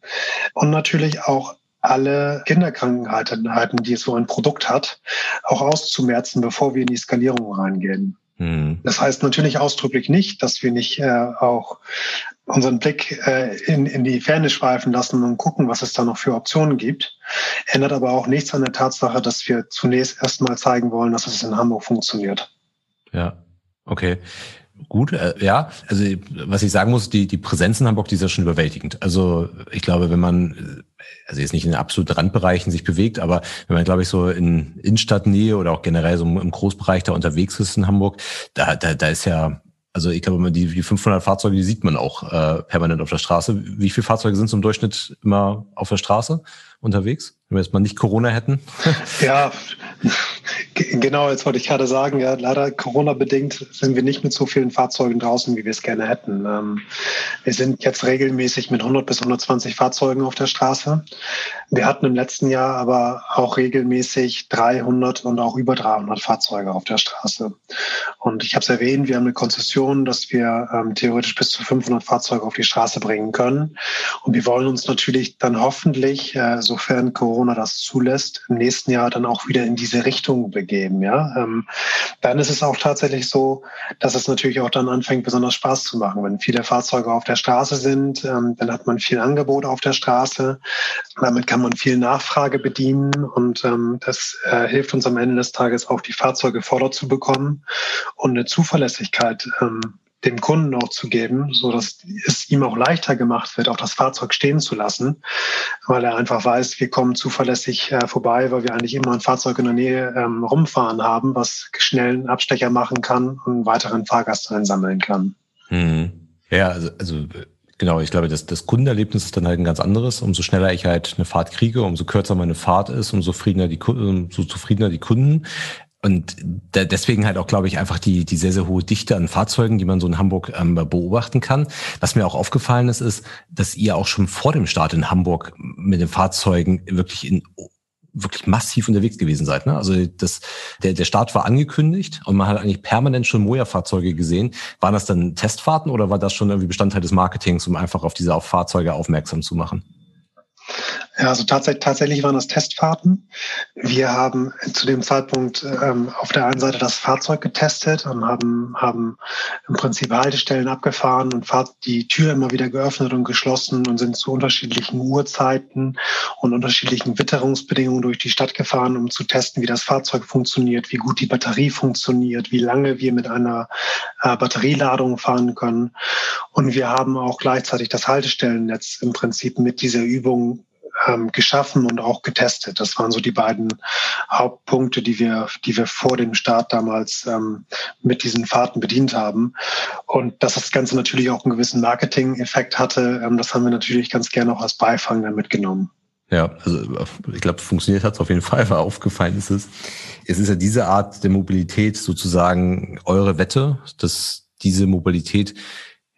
Speaker 3: und natürlich auch alle Kinderkrankheiten, die so ein Produkt hat, auch auszumerzen, bevor wir in die Skalierung reingehen. Hm. Das heißt natürlich ausdrücklich nicht, dass wir nicht äh, auch unseren Blick äh, in, in die Ferne schweifen lassen und gucken, was es da noch für Optionen gibt. Ändert aber auch nichts an der Tatsache, dass wir zunächst erstmal zeigen wollen, dass es in Hamburg funktioniert.
Speaker 2: Ja, okay. Gut, äh, ja. Also was ich sagen muss, die, die Präsenz in Hamburg, die ist ja schon überwältigend. Also ich glaube, wenn man, also jetzt nicht in absoluten Randbereichen sich bewegt, aber wenn man, glaube ich, so in Innenstadtnähe oder auch generell so im Großbereich da unterwegs ist in Hamburg, da, da, da ist ja, also ich glaube, die, die 500 Fahrzeuge, die sieht man auch äh, permanent auf der Straße. Wie viele Fahrzeuge sind zum Durchschnitt immer auf der Straße unterwegs? Wenn wir jetzt mal nicht Corona hätten?
Speaker 3: Ja, genau, jetzt wollte ich gerade sagen, ja, leider Corona-bedingt sind wir nicht mit so vielen Fahrzeugen draußen, wie wir es gerne hätten. Ähm, wir sind jetzt regelmäßig mit 100 bis 120 Fahrzeugen auf der Straße. Wir hatten im letzten Jahr aber auch regelmäßig 300 und auch über 300 Fahrzeuge auf der Straße. Und ich habe es erwähnt, wir haben eine Konzession, dass wir ähm, theoretisch bis zu 500 Fahrzeuge auf die Straße bringen können. Und wir wollen uns natürlich dann hoffentlich, äh, sofern Corona Corona das zulässt, im nächsten Jahr dann auch wieder in diese Richtung begeben. Ja, ähm, dann ist es auch tatsächlich so, dass es natürlich auch dann anfängt, besonders Spaß zu machen. Wenn viele Fahrzeuge auf der Straße sind, ähm, dann hat man viel Angebot auf der Straße. Damit kann man viel Nachfrage bedienen und ähm, das äh, hilft uns am Ende des Tages auch, die Fahrzeuge vorder zu bekommen und eine Zuverlässigkeit ähm, dem Kunden auch zu geben, so dass es ihm auch leichter gemacht wird, auch das Fahrzeug stehen zu lassen, weil er einfach weiß, wir kommen zuverlässig äh, vorbei, weil wir eigentlich immer ein Fahrzeug in der Nähe ähm, rumfahren haben, was schnell einen Abstecher machen kann und einen weiteren Fahrgast einsammeln kann.
Speaker 2: Hm. Ja, also, also Genau, ich glaube, das, das Kundenerlebnis ist dann halt ein ganz anderes. Umso schneller ich halt eine Fahrt kriege, umso kürzer meine Fahrt ist, umso zufriedener die, umso zufriedener die Kunden. Und da, deswegen halt auch, glaube ich, einfach die, die sehr, sehr hohe Dichte an Fahrzeugen, die man so in Hamburg ähm, beobachten kann. Was mir auch aufgefallen ist, ist, dass ihr auch schon vor dem Start in Hamburg mit den Fahrzeugen wirklich in wirklich massiv unterwegs gewesen seid. Ne? Also das, der, der Start war angekündigt und man hat eigentlich permanent schon Moja-Fahrzeuge gesehen. Waren das dann Testfahrten oder war das schon irgendwie Bestandteil des Marketings, um einfach auf diese Fahrzeuge aufmerksam zu machen?
Speaker 3: Ja, also tatsächlich, tatsächlich waren das Testfahrten. Wir haben zu dem Zeitpunkt ähm, auf der einen Seite das Fahrzeug getestet und haben, haben im Prinzip Haltestellen abgefahren und die Tür immer wieder geöffnet und geschlossen und sind zu unterschiedlichen Uhrzeiten und unterschiedlichen Witterungsbedingungen durch die Stadt gefahren, um zu testen, wie das Fahrzeug funktioniert, wie gut die Batterie funktioniert, wie lange wir mit einer äh, Batterieladung fahren können. Und wir haben auch gleichzeitig das Haltestellennetz im Prinzip mit dieser Übung ähm, geschaffen und auch getestet. Das waren so die beiden Hauptpunkte, die wir, die wir vor dem Start damals ähm, mit diesen Fahrten bedient haben. Und dass das Ganze natürlich auch einen gewissen Marketing-Effekt hatte, ähm, das haben wir natürlich ganz gerne auch als Beifang mitgenommen.
Speaker 2: Ja, also ich glaube, funktioniert hat es auf jeden Fall, weil aufgefallen ist es. Es ist ja diese Art der Mobilität sozusagen eure Wette, dass diese Mobilität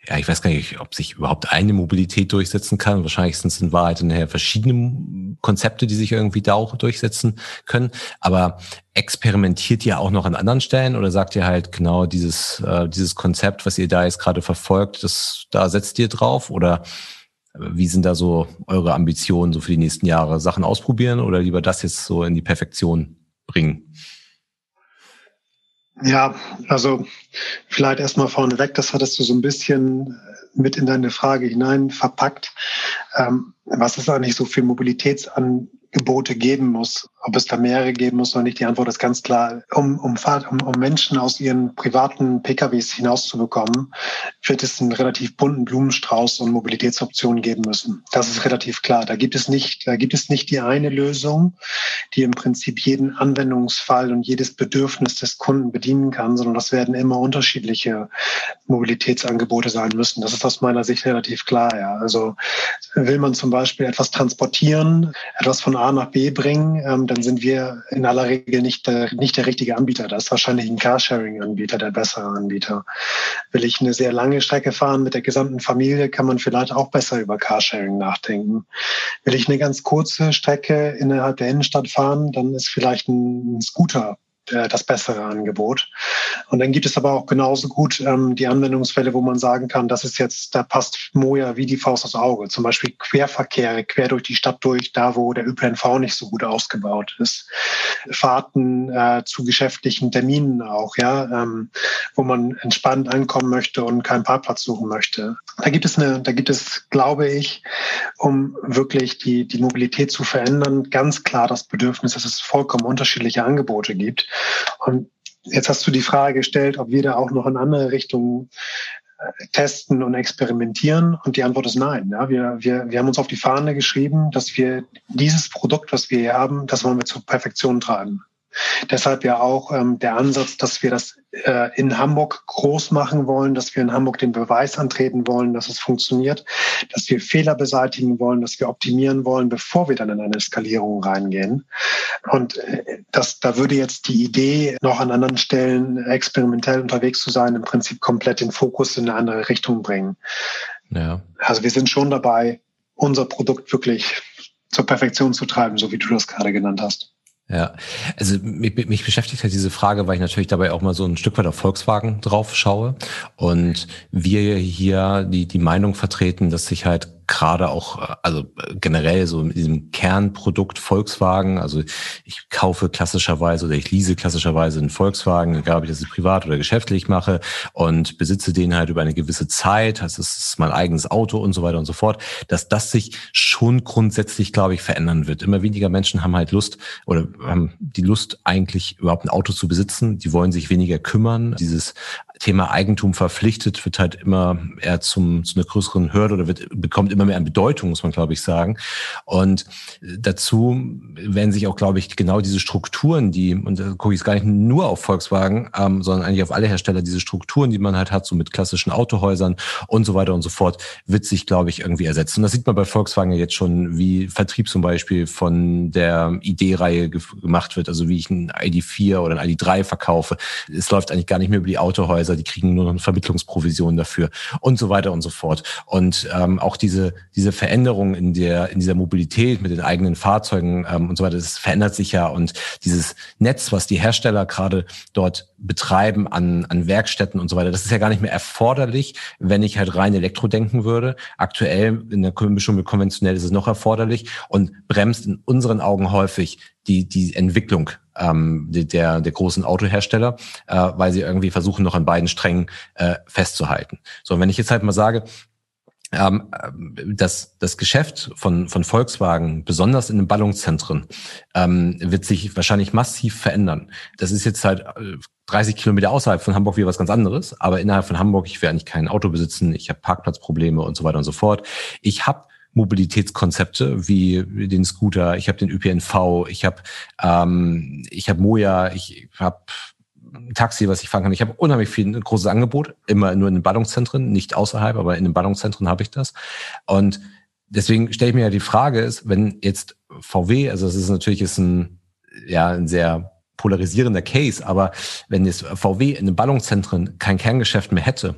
Speaker 2: ja, ich weiß gar nicht, ob sich überhaupt eine Mobilität durchsetzen kann. Wahrscheinlich sind es in Wahrheit nachher verschiedene Konzepte, die sich irgendwie da auch durchsetzen können. Aber experimentiert ihr auch noch an anderen Stellen oder sagt ihr halt genau dieses, äh, dieses Konzept, was ihr da jetzt gerade verfolgt, das, da setzt ihr drauf? Oder wie sind da so eure Ambitionen so für die nächsten Jahre? Sachen ausprobieren oder lieber das jetzt so in die Perfektion bringen?
Speaker 3: Ja, also vielleicht erstmal vorneweg, das hattest du so ein bisschen mit in deine Frage hinein verpackt. Ähm, was ist eigentlich so für Mobilitätsangebote geben muss? Ob es da mehrere geben muss oder nicht, die Antwort ist ganz klar. Um, um, um, um Menschen aus ihren privaten PKWs hinauszubekommen, wird es einen relativ bunten Blumenstrauß und Mobilitätsoptionen geben müssen. Das ist relativ klar. Da gibt es nicht, da gibt es nicht die eine Lösung, die im Prinzip jeden Anwendungsfall und jedes Bedürfnis des Kunden bedienen kann, sondern das werden immer unterschiedliche Mobilitätsangebote sein müssen. Das ist aus meiner Sicht relativ klar. Ja. Also will man zum Beispiel etwas transportieren, etwas von A nach B bringen, ähm, dann sind wir in aller Regel nicht der, nicht der richtige Anbieter. Das ist wahrscheinlich ein Carsharing-Anbieter, der bessere Anbieter. Will ich eine sehr lange Strecke fahren mit der gesamten Familie, kann man vielleicht auch besser über Carsharing nachdenken. Will ich eine ganz kurze Strecke innerhalb der Innenstadt fahren, dann ist vielleicht ein Scooter das bessere Angebot. Und dann gibt es aber auch genauso gut ähm, die Anwendungsfälle, wo man sagen kann, das ist jetzt, da passt Moja wie die Faust aufs Auge. Zum Beispiel Querverkehre quer durch die Stadt durch, da wo der ÖPNV nicht so gut ausgebaut ist. Fahrten äh, zu geschäftlichen Terminen auch, ja, ähm, wo man entspannt ankommen möchte und keinen Parkplatz suchen möchte. Da gibt es eine, da gibt es, glaube ich, um wirklich die, die Mobilität zu verändern, ganz klar das Bedürfnis, dass es vollkommen unterschiedliche Angebote gibt. Und jetzt hast du die Frage gestellt, ob wir da auch noch in andere Richtungen äh, testen und experimentieren? Und die Antwort ist nein. Ja, wir, wir, wir haben uns auf die Fahne geschrieben, dass wir dieses Produkt, was wir hier haben, das wollen wir zur Perfektion treiben. Deshalb ja auch ähm, der Ansatz, dass wir das äh, in Hamburg groß machen wollen, dass wir in Hamburg den Beweis antreten wollen, dass es funktioniert, dass wir Fehler beseitigen wollen, dass wir optimieren wollen, bevor wir dann in eine Skalierung reingehen. Und äh, das, da würde jetzt die Idee, noch an anderen Stellen experimentell unterwegs zu sein, im Prinzip komplett den Fokus in eine andere Richtung bringen. Ja. Also wir sind schon dabei, unser Produkt wirklich zur Perfektion zu treiben, so wie du das gerade genannt hast.
Speaker 2: Ja, also mich, mich beschäftigt halt diese Frage, weil ich natürlich dabei auch mal so ein Stück weit auf Volkswagen drauf schaue. Und wir hier die, die Meinung vertreten, dass sich halt gerade auch, äh, also äh, generell so mit diesem Kernprodukt Volkswagen, also ich kaufe klassischerweise oder ich lease klassischerweise einen Volkswagen, egal ob ich das privat oder geschäftlich mache und besitze den halt über eine gewisse Zeit, das ist mein eigenes Auto und so weiter und so fort, dass das sich schon grundsätzlich, glaube ich, verändern wird. Immer weniger Menschen haben halt Lust oder haben die Lust eigentlich überhaupt ein Auto zu besitzen, die wollen sich weniger kümmern. Dieses Thema Eigentum verpflichtet wird halt immer eher zum, zu einer größeren Hürde oder wird, bekommt immer mehr an Bedeutung, muss man glaube ich sagen. Und dazu werden sich auch, glaube ich, genau diese Strukturen, die, und da gucke ich jetzt gar nicht nur auf Volkswagen, ähm, sondern eigentlich auf alle Hersteller, diese Strukturen, die man halt hat, so mit klassischen Autohäusern und so weiter und so fort, wird sich, glaube ich, irgendwie ersetzen. Und das sieht man bei Volkswagen ja jetzt schon, wie Vertrieb zum Beispiel von der ID-Reihe gemacht wird, also wie ich ein ID4 oder ein ID3 verkaufe. Es läuft eigentlich gar nicht mehr über die Autohäuser Häuser, die kriegen nur noch eine Vermittlungsprovision dafür und so weiter und so fort. Und ähm, auch diese, diese Veränderung in der, in dieser Mobilität mit den eigenen Fahrzeugen ähm, und so weiter, das verändert sich ja. Und dieses Netz, was die Hersteller gerade dort betreiben an, an Werkstätten und so weiter, das ist ja gar nicht mehr erforderlich, wenn ich halt rein Elektro denken würde. Aktuell in der Mischung mit konventionell ist es noch erforderlich und bremst in unseren Augen häufig die, die Entwicklung ähm, der, der großen Autohersteller, äh, weil sie irgendwie versuchen, noch an beiden Strängen äh, festzuhalten. So, und wenn ich jetzt halt mal sage, ähm, das, das Geschäft von, von Volkswagen, besonders in den Ballungszentren, ähm, wird sich wahrscheinlich massiv verändern. Das ist jetzt halt 30 äh, Kilometer außerhalb von Hamburg wieder was ganz anderes, aber innerhalb von Hamburg, ich werde eigentlich kein Auto besitzen, ich habe Parkplatzprobleme und so weiter und so fort. Ich habe Mobilitätskonzepte wie den Scooter, ich habe den ÖPNV, ich habe ähm, ich habe Moja, ich habe Taxi, was ich fahren kann. Ich habe unheimlich viel ein großes Angebot, immer nur in den Ballungszentren, nicht außerhalb, aber in den Ballungszentren habe ich das. Und deswegen stelle ich mir ja die Frage, ist, wenn jetzt VW, also es ist natürlich ist ein ja ein sehr polarisierender Case, aber wenn jetzt VW in den Ballungszentren kein Kerngeschäft mehr hätte,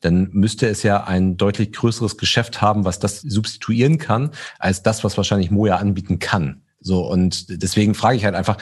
Speaker 2: dann müsste es ja ein deutlich größeres Geschäft haben, was das substituieren kann, als das, was wahrscheinlich Moja anbieten kann. So, und deswegen frage ich halt einfach,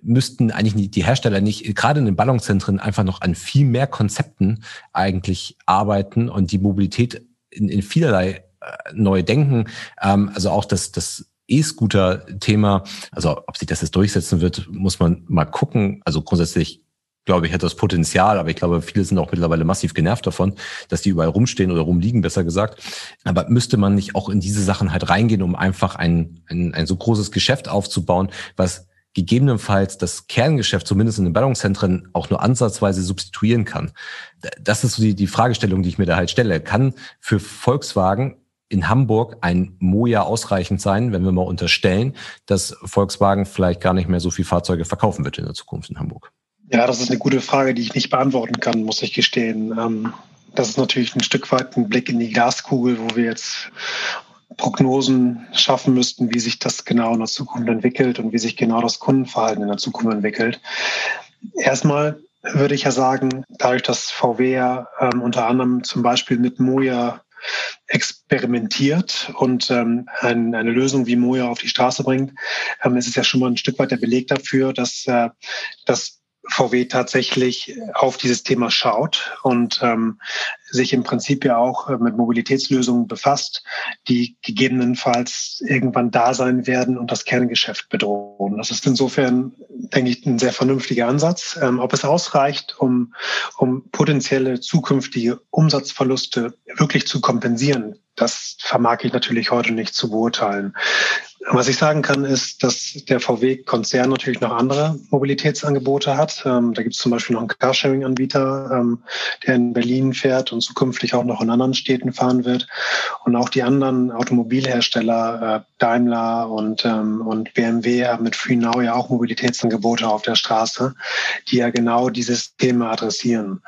Speaker 2: müssten eigentlich die Hersteller nicht gerade in den Ballungszentren einfach noch an viel mehr Konzepten eigentlich arbeiten und die Mobilität in, in vielerlei äh, neu denken. Ähm, also auch das, das E-Scooter-Thema, also ob sich das jetzt durchsetzen wird, muss man mal gucken. Also grundsätzlich glaube ich, hat das Potenzial, aber ich glaube, viele sind auch mittlerweile massiv genervt davon, dass die überall rumstehen oder rumliegen, besser gesagt. Aber müsste man nicht auch in diese Sachen halt reingehen, um einfach ein, ein, ein so großes Geschäft aufzubauen, was gegebenenfalls das Kerngeschäft zumindest in den Ballungszentren auch nur ansatzweise substituieren kann. Das ist so die, die Fragestellung, die ich mir da halt stelle. Kann für Volkswagen in Hamburg ein Moja ausreichend sein, wenn wir mal unterstellen, dass Volkswagen vielleicht gar nicht mehr so viel Fahrzeuge verkaufen wird in der Zukunft in Hamburg?
Speaker 3: Ja, das ist eine gute Frage, die ich nicht beantworten kann, muss ich gestehen. Ähm, das ist natürlich ein Stück weit ein Blick in die Glaskugel, wo wir jetzt Prognosen schaffen müssten, wie sich das genau in der Zukunft entwickelt und wie sich genau das Kundenverhalten in der Zukunft entwickelt. Erstmal würde ich ja sagen, dadurch, dass VW ja ähm, unter anderem zum Beispiel mit Moja experimentiert und ähm, ein, eine Lösung wie Moja auf die Straße bringt, ähm, ist es ja schon mal ein Stück weit der Beleg dafür, dass, äh, dass VW tatsächlich auf dieses Thema schaut und ähm, sich im Prinzip ja auch äh, mit Mobilitätslösungen befasst, die gegebenenfalls irgendwann da sein werden und das Kerngeschäft bedrohen. Das ist insofern, denke ich, ein sehr vernünftiger Ansatz. Ähm, ob es ausreicht, um, um potenzielle zukünftige Umsatzverluste wirklich zu kompensieren, das vermag ich natürlich heute nicht zu beurteilen. Was ich sagen kann, ist, dass der VW-Konzern natürlich noch andere Mobilitätsangebote hat. Ähm, da gibt es zum Beispiel noch einen Carsharing-Anbieter, ähm, der in Berlin fährt und zukünftig auch noch in anderen Städten fahren wird. Und auch die anderen Automobilhersteller, äh, Daimler und, ähm, und BMW haben mit FreeNow ja auch Mobilitätsangebote auf der Straße, die ja genau dieses Thema adressieren.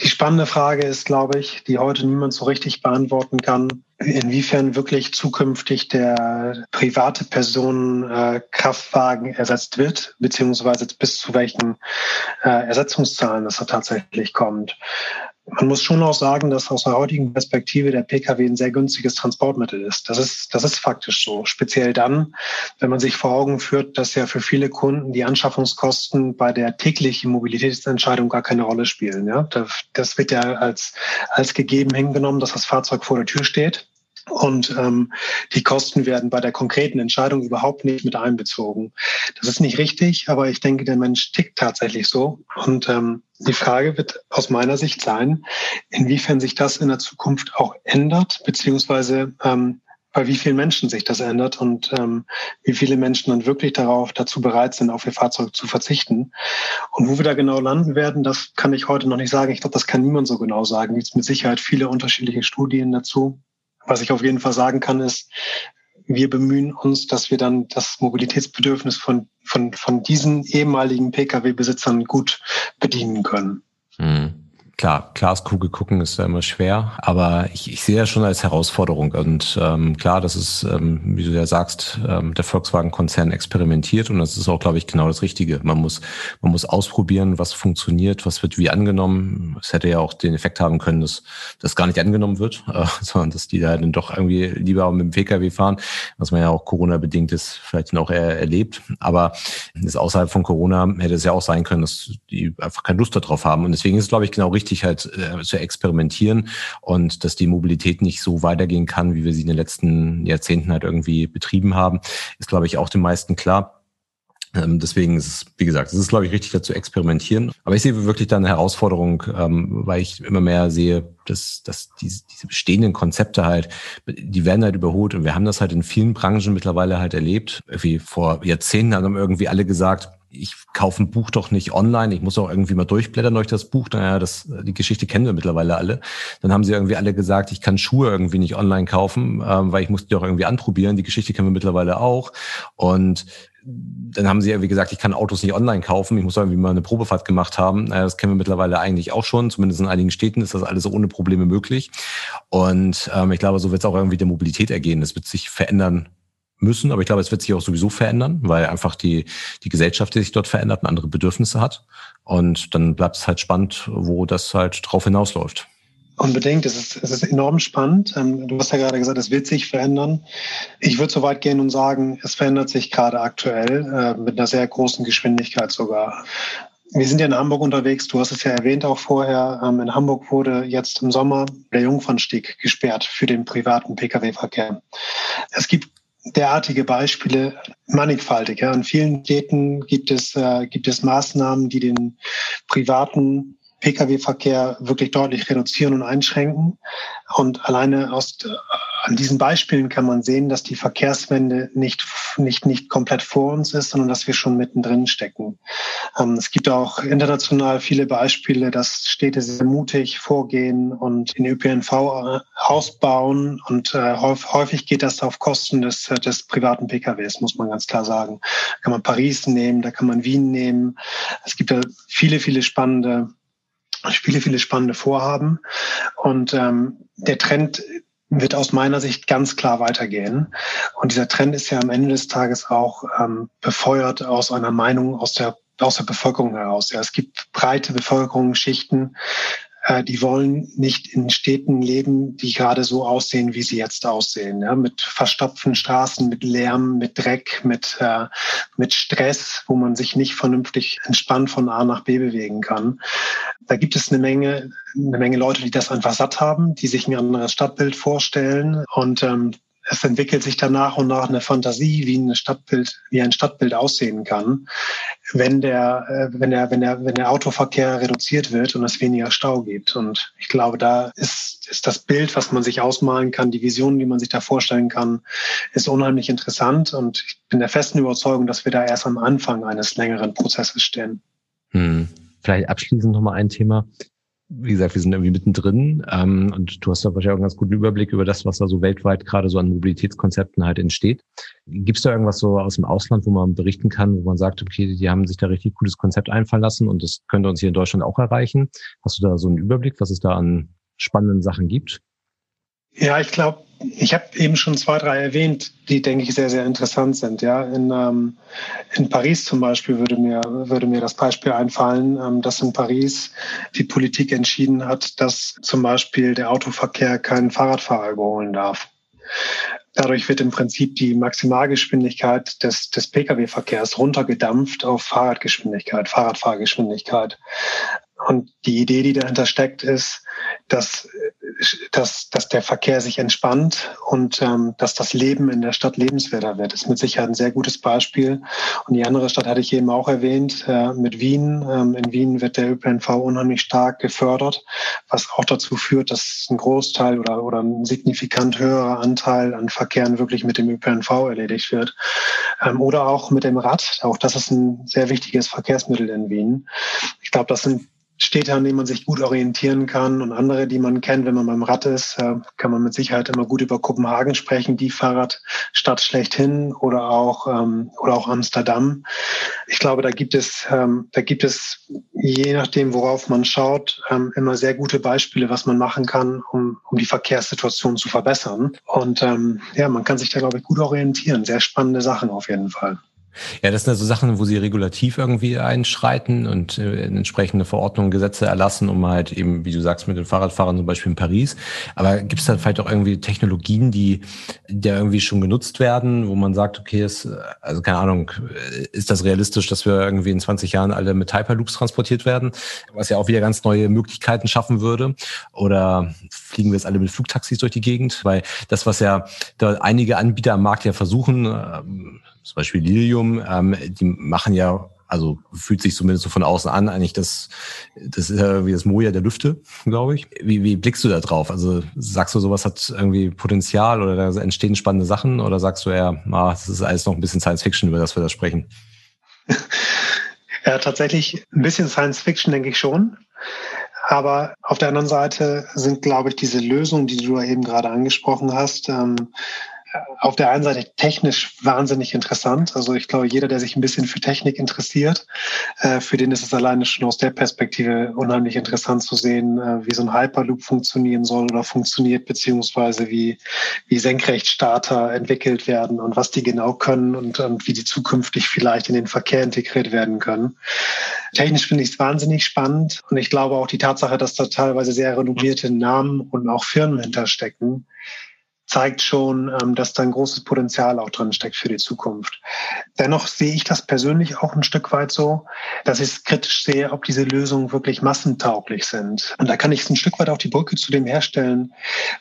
Speaker 3: Die spannende Frage ist, glaube ich, die heute niemand so richtig beantworten kann, inwiefern wirklich zukünftig der private Personen äh, ersetzt wird, beziehungsweise bis zu welchen äh, Ersetzungszahlen das da tatsächlich kommt. Man muss schon auch sagen, dass aus der heutigen Perspektive der Pkw ein sehr günstiges Transportmittel ist. Das ist, das ist faktisch so. Speziell dann, wenn man sich vor Augen führt, dass ja für viele Kunden die Anschaffungskosten bei der täglichen Mobilitätsentscheidung gar keine Rolle spielen. Ja, das wird ja als, als gegeben hingenommen, dass das Fahrzeug vor der Tür steht. Und ähm, die Kosten werden bei der konkreten Entscheidung überhaupt nicht mit einbezogen. Das ist nicht richtig, aber ich denke, der Mensch tickt tatsächlich so. Und ähm, die Frage wird aus meiner Sicht sein, inwiefern sich das in der Zukunft auch ändert, beziehungsweise ähm, bei wie vielen Menschen sich das ändert und ähm, wie viele Menschen dann wirklich darauf dazu bereit sind, auf ihr Fahrzeug zu verzichten. Und wo wir da genau landen werden, das kann ich heute noch nicht sagen. Ich glaube, das kann niemand so genau sagen. Es gibt mit Sicherheit viele unterschiedliche Studien dazu. Was ich auf jeden Fall sagen kann, ist, wir bemühen uns, dass wir dann das Mobilitätsbedürfnis von, von, von diesen ehemaligen Pkw-Besitzern gut bedienen können.
Speaker 2: Hm klar, Glaskugel gucken ist ja immer schwer, aber ich, ich sehe das schon als Herausforderung. Und ähm, klar, das ist, ähm, wie du ja sagst, ähm, der Volkswagen-Konzern experimentiert und das ist auch, glaube ich, genau das Richtige. Man muss, man muss ausprobieren, was funktioniert, was wird wie angenommen. Es hätte ja auch den Effekt haben können, dass das gar nicht angenommen wird, äh, sondern dass die da dann doch irgendwie lieber mit dem Pkw fahren, was man ja auch Corona-bedingt ist, vielleicht noch eher erlebt. Aber das außerhalb von Corona hätte es ja auch sein können, dass die einfach keine Lust darauf haben. Und deswegen ist es, glaube ich, genau richtig, richtig halt äh, zu experimentieren und dass die Mobilität nicht so weitergehen kann, wie wir sie in den letzten Jahrzehnten halt irgendwie betrieben haben, ist, glaube ich, auch den meisten klar. Ähm, deswegen ist es, wie gesagt, es ist, glaube ich, richtig dazu experimentieren. Aber ich sehe wirklich da eine Herausforderung, ähm, weil ich immer mehr sehe, dass, dass diese, diese bestehenden Konzepte halt, die werden halt überholt. Und wir haben das halt in vielen Branchen mittlerweile halt erlebt. Wie vor Jahrzehnten haben irgendwie alle gesagt, ich kaufe ein Buch doch nicht online, ich muss auch irgendwie mal durchblättern durch das Buch. Naja, das, die Geschichte kennen wir mittlerweile alle. Dann haben sie irgendwie alle gesagt, ich kann Schuhe irgendwie nicht online kaufen, ähm, weil ich muss die auch irgendwie anprobieren. Die Geschichte kennen wir mittlerweile auch. Und dann haben sie irgendwie gesagt, ich kann Autos nicht online kaufen, ich muss irgendwie mal eine Probefahrt gemacht haben. Naja, das kennen wir mittlerweile eigentlich auch schon. Zumindest in einigen Städten ist das alles ohne Probleme möglich. Und ähm, ich glaube, so wird es auch irgendwie der Mobilität ergehen. Es wird sich verändern müssen, aber ich glaube, es wird sich auch sowieso verändern, weil einfach die, die Gesellschaft, die sich dort verändert, andere Bedürfnisse hat. Und dann bleibt es halt spannend, wo das halt drauf hinausläuft.
Speaker 3: Unbedingt, es ist, es ist enorm spannend. Ähm, du hast ja gerade gesagt, es wird sich verändern. Ich würde so weit gehen und sagen, es verändert sich gerade aktuell äh, mit einer sehr großen Geschwindigkeit sogar. Wir sind ja in Hamburg unterwegs. Du hast es ja erwähnt auch vorher. Ähm, in Hamburg wurde jetzt im Sommer der Jungfernstieg gesperrt für den privaten Pkw-Verkehr. Es gibt derartige Beispiele mannigfaltig. Ja. In vielen Städten gibt es, äh, gibt es Maßnahmen, die den privaten Pkw-Verkehr wirklich deutlich reduzieren und einschränken. Und alleine aus, äh, an diesen Beispielen kann man sehen, dass die Verkehrswende nicht, nicht, nicht komplett vor uns ist, sondern dass wir schon mittendrin stecken. Ähm, es gibt auch international viele Beispiele, dass Städte sehr mutig vorgehen und den ÖPNV äh, ausbauen. Und äh, häufig geht das auf Kosten des, des privaten PKWs, muss man ganz klar sagen. Da kann man Paris nehmen, da kann man Wien nehmen. Es gibt da viele, viele spannende viele, viele spannende Vorhaben. Und ähm, der Trend wird aus meiner Sicht ganz klar weitergehen. Und dieser Trend ist ja am Ende des Tages auch ähm, befeuert aus einer Meinung aus der aus der Bevölkerung heraus. Ja, es gibt breite Bevölkerungsschichten, die wollen nicht in Städten leben, die gerade so aussehen, wie sie jetzt aussehen. Ja? Mit verstopften Straßen, mit Lärm, mit Dreck, mit, äh, mit Stress, wo man sich nicht vernünftig entspannt von A nach B bewegen kann. Da gibt es eine Menge, eine Menge Leute, die das einfach satt haben, die sich ein anderes Stadtbild vorstellen und ähm, es entwickelt sich dann nach und nach eine Fantasie, wie ein Stadtbild, wie ein Stadtbild aussehen kann, wenn der, äh, wenn der, wenn der, wenn der Autoverkehr reduziert wird und es weniger Stau gibt. Und ich glaube, da ist, ist das Bild, was man sich ausmalen kann, die Vision, die man sich da vorstellen kann, ist unheimlich interessant. Und ich bin der festen Überzeugung, dass wir da erst am Anfang eines längeren Prozesses stehen.
Speaker 2: Hm. Vielleicht abschließend nochmal ein Thema wie gesagt, wir sind irgendwie mittendrin ähm, und du hast da wahrscheinlich auch einen ganz guten Überblick über das, was da so weltweit gerade so an Mobilitätskonzepten halt entsteht. Gibt es da irgendwas so aus dem Ausland, wo man berichten kann, wo man sagt, okay, die haben sich da richtig gutes Konzept einfallen lassen und das könnte uns hier in Deutschland auch erreichen? Hast du da so einen Überblick, was es da an spannenden Sachen gibt?
Speaker 3: Ja, ich glaube, ich habe eben schon zwei, drei erwähnt, die, denke ich, sehr, sehr interessant sind. Ja, in, ähm, in Paris zum Beispiel würde mir, würde mir das Beispiel einfallen, ähm, dass in Paris die Politik entschieden hat, dass zum Beispiel der Autoverkehr keinen Fahrradfahrer überholen darf. Dadurch wird im Prinzip die Maximalgeschwindigkeit des, des Pkw-Verkehrs runtergedampft auf Fahrradgeschwindigkeit, Fahrradfahrgeschwindigkeit. Und die Idee, die dahinter steckt, ist, dass, dass, dass der Verkehr sich entspannt und ähm, dass das Leben in der Stadt lebenswerter wird. Das ist mit Sicherheit ein sehr gutes Beispiel. Und die andere Stadt hatte ich eben auch erwähnt, äh, mit Wien. Ähm, in Wien wird der ÖPNV unheimlich stark gefördert, was auch dazu führt, dass ein Großteil oder, oder ein signifikant höherer Anteil an Verkehren wirklich mit dem ÖPNV erledigt wird. Ähm, oder auch mit dem Rad. Auch das ist ein sehr wichtiges Verkehrsmittel in Wien. Ich glaube, das sind Städte, an denen man sich gut orientieren kann und andere, die man kennt, wenn man beim Rad ist, äh, kann man mit Sicherheit immer gut über Kopenhagen sprechen, die Fahrradstadt schlechthin oder auch ähm, oder auch Amsterdam. Ich glaube, da gibt es ähm, da gibt es je nachdem, worauf man schaut, ähm, immer sehr gute Beispiele, was man machen kann, um, um die Verkehrssituation zu verbessern. Und ja, man kann sich da glaube ich gut orientieren. Sehr spannende Sachen auf jeden Fall.
Speaker 2: Ja, das sind so Sachen, wo sie regulativ irgendwie einschreiten und äh, entsprechende Verordnungen, Gesetze erlassen, um halt eben, wie du sagst, mit den Fahrradfahrern zum Beispiel in Paris. Aber gibt es da vielleicht auch irgendwie Technologien, die, die irgendwie schon genutzt werden, wo man sagt, okay, ist, also keine Ahnung, ist das realistisch, dass wir irgendwie in 20 Jahren alle mit Hyperloops transportiert werden, was ja auch wieder ganz neue Möglichkeiten schaffen würde? Oder fliegen wir jetzt alle mit Flugtaxis durch die Gegend? Weil das, was ja da einige Anbieter am Markt ja versuchen, ähm, zum Beispiel Lilium, ähm, die machen ja also fühlt sich zumindest so von außen an, eigentlich das, das ist ja wie das Moja der Lüfte, glaube ich. Wie, wie blickst du da drauf? Also sagst du, sowas hat irgendwie Potenzial oder da entstehen spannende Sachen oder sagst du eher, ah, das ist alles noch ein bisschen Science Fiction, über das wir da sprechen?
Speaker 3: Ja, tatsächlich ein bisschen Science Fiction, denke ich schon. Aber auf der anderen Seite sind, glaube ich, diese Lösungen, die du eben gerade angesprochen hast, ähm, auf der einen Seite technisch wahnsinnig interessant. Also ich glaube, jeder, der sich ein bisschen für Technik interessiert, äh, für den ist es alleine schon aus der Perspektive unheimlich interessant zu sehen, äh, wie so ein Hyperloop funktionieren soll oder funktioniert, beziehungsweise wie, wie Senkrechtstarter entwickelt werden und was die genau können und, und wie die zukünftig vielleicht in den Verkehr integriert werden können. Technisch finde ich es wahnsinnig spannend und ich glaube auch die Tatsache, dass da teilweise sehr renommierte Namen und auch Firmen hinterstecken, zeigt schon, ähm, dass da ein großes Potenzial auch drin steckt für die Zukunft. Dennoch sehe ich das persönlich auch ein Stück weit so, dass ich es kritisch sehe, ob diese Lösungen wirklich massentauglich sind. Und da kann ich ein Stück weit auch die Brücke zu dem herstellen,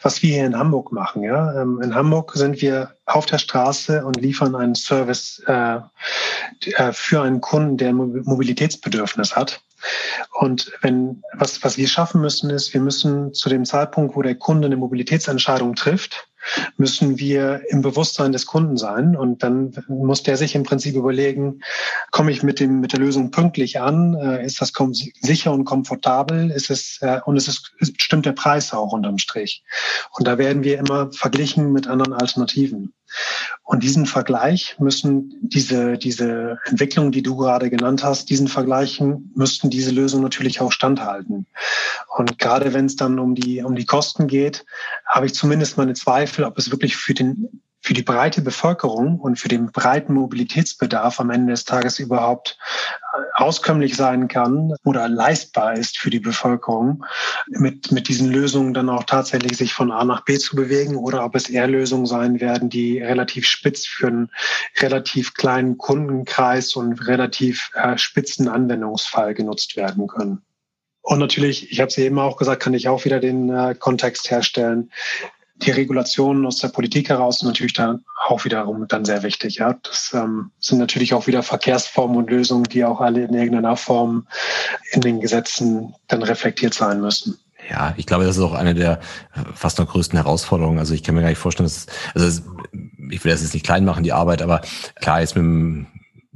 Speaker 3: was wir hier in Hamburg machen. Ja? Ähm, in Hamburg sind wir auf der Straße und liefern einen Service äh, äh für einen Kunden, der Mobilitätsbedürfnis hat. Und wenn, was, was wir schaffen müssen, ist, wir müssen zu dem Zeitpunkt, wo der Kunde eine Mobilitätsentscheidung trifft, müssen wir im Bewusstsein des Kunden sein. Und dann muss der sich im Prinzip überlegen, komme ich mit dem, mit der Lösung pünktlich an? Äh, ist das sicher und komfortabel? Ist es, äh, und es ist, stimmt der Preis auch unterm Strich? Und da werden wir immer verglichen mit anderen Alternativen. Und diesen Vergleich müssen diese, diese Entwicklung, die du gerade genannt hast, diesen Vergleichen müssten diese Lösungen natürlich auch standhalten. Und gerade wenn es dann um die, um die Kosten geht, habe ich zumindest meine Zweifel, ob es wirklich für den für die breite Bevölkerung und für den breiten Mobilitätsbedarf am Ende des Tages überhaupt äh, auskömmlich sein kann oder leistbar ist für die Bevölkerung, mit, mit diesen Lösungen dann auch tatsächlich sich von A nach B zu bewegen oder ob es eher Lösungen sein werden, die relativ spitz für einen relativ kleinen Kundenkreis und relativ äh, spitzen Anwendungsfall genutzt werden können. Und natürlich, ich habe es eben auch gesagt, kann ich auch wieder den äh, Kontext herstellen die Regulationen aus der Politik heraus sind natürlich dann auch wiederum dann sehr wichtig. Ja, das ähm, sind natürlich auch wieder Verkehrsformen und Lösungen, die auch alle in irgendeiner Form in den Gesetzen dann reflektiert sein müssen.
Speaker 2: Ja, ich glaube, das ist auch eine der fast noch größten Herausforderungen. Also ich kann mir gar nicht vorstellen, dass, also ich will das jetzt nicht klein machen, die Arbeit, aber klar, jetzt mit dem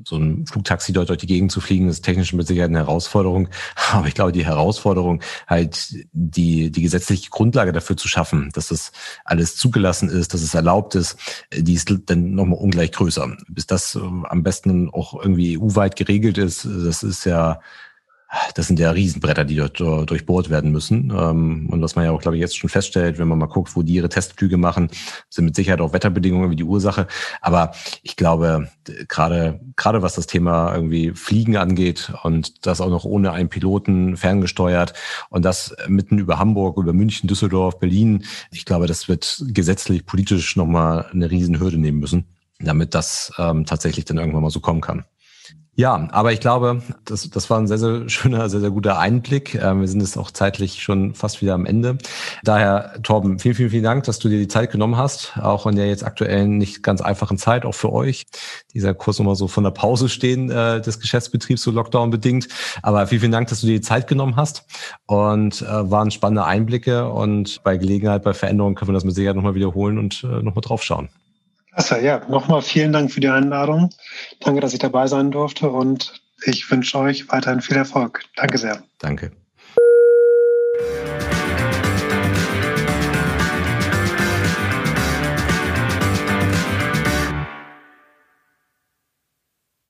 Speaker 2: so ein Flugtaxi dort durch die Gegend zu fliegen, ist technisch mit Sicherheit eine Herausforderung. Aber ich glaube, die Herausforderung, halt die, die gesetzliche Grundlage dafür zu schaffen, dass das alles zugelassen ist, dass es erlaubt ist, die ist dann nochmal ungleich größer. Bis das am besten auch irgendwie EU-weit geregelt ist, das ist ja das sind ja Riesenbretter, die dort durchbohrt werden müssen. Ähm, und was man ja auch, glaube ich, jetzt schon feststellt, wenn man mal guckt, wo die ihre Testflüge machen, sind mit Sicherheit auch Wetterbedingungen wie die Ursache. Aber ich glaube, gerade, gerade was das Thema irgendwie Fliegen angeht und das auch noch ohne einen Piloten ferngesteuert und das mitten über Hamburg, über München, Düsseldorf, Berlin, ich glaube, das wird gesetzlich, politisch nochmal eine Riesenhürde nehmen müssen, damit das ähm, tatsächlich dann irgendwann mal so kommen kann. Ja, aber ich glaube, das, das war ein sehr, sehr schöner, sehr, sehr guter Einblick. Ähm, wir sind jetzt auch zeitlich schon fast wieder am Ende. Daher, Torben, vielen, vielen, vielen Dank, dass du dir die Zeit genommen hast, auch in der jetzt aktuellen nicht ganz einfachen Zeit, auch für euch. Dieser Kurs nochmal so von der Pause stehen äh, des Geschäftsbetriebs, so Lockdown bedingt. Aber vielen, vielen Dank, dass du dir die Zeit genommen hast und äh, waren spannende Einblicke und bei Gelegenheit, bei Veränderungen können wir das mit Sicherheit nochmal wiederholen und äh, nochmal draufschauen.
Speaker 3: Klasse, ja. Nochmal vielen Dank für die Einladung. Danke, dass ich dabei sein durfte und ich wünsche euch weiterhin viel Erfolg. Danke sehr.
Speaker 2: Danke.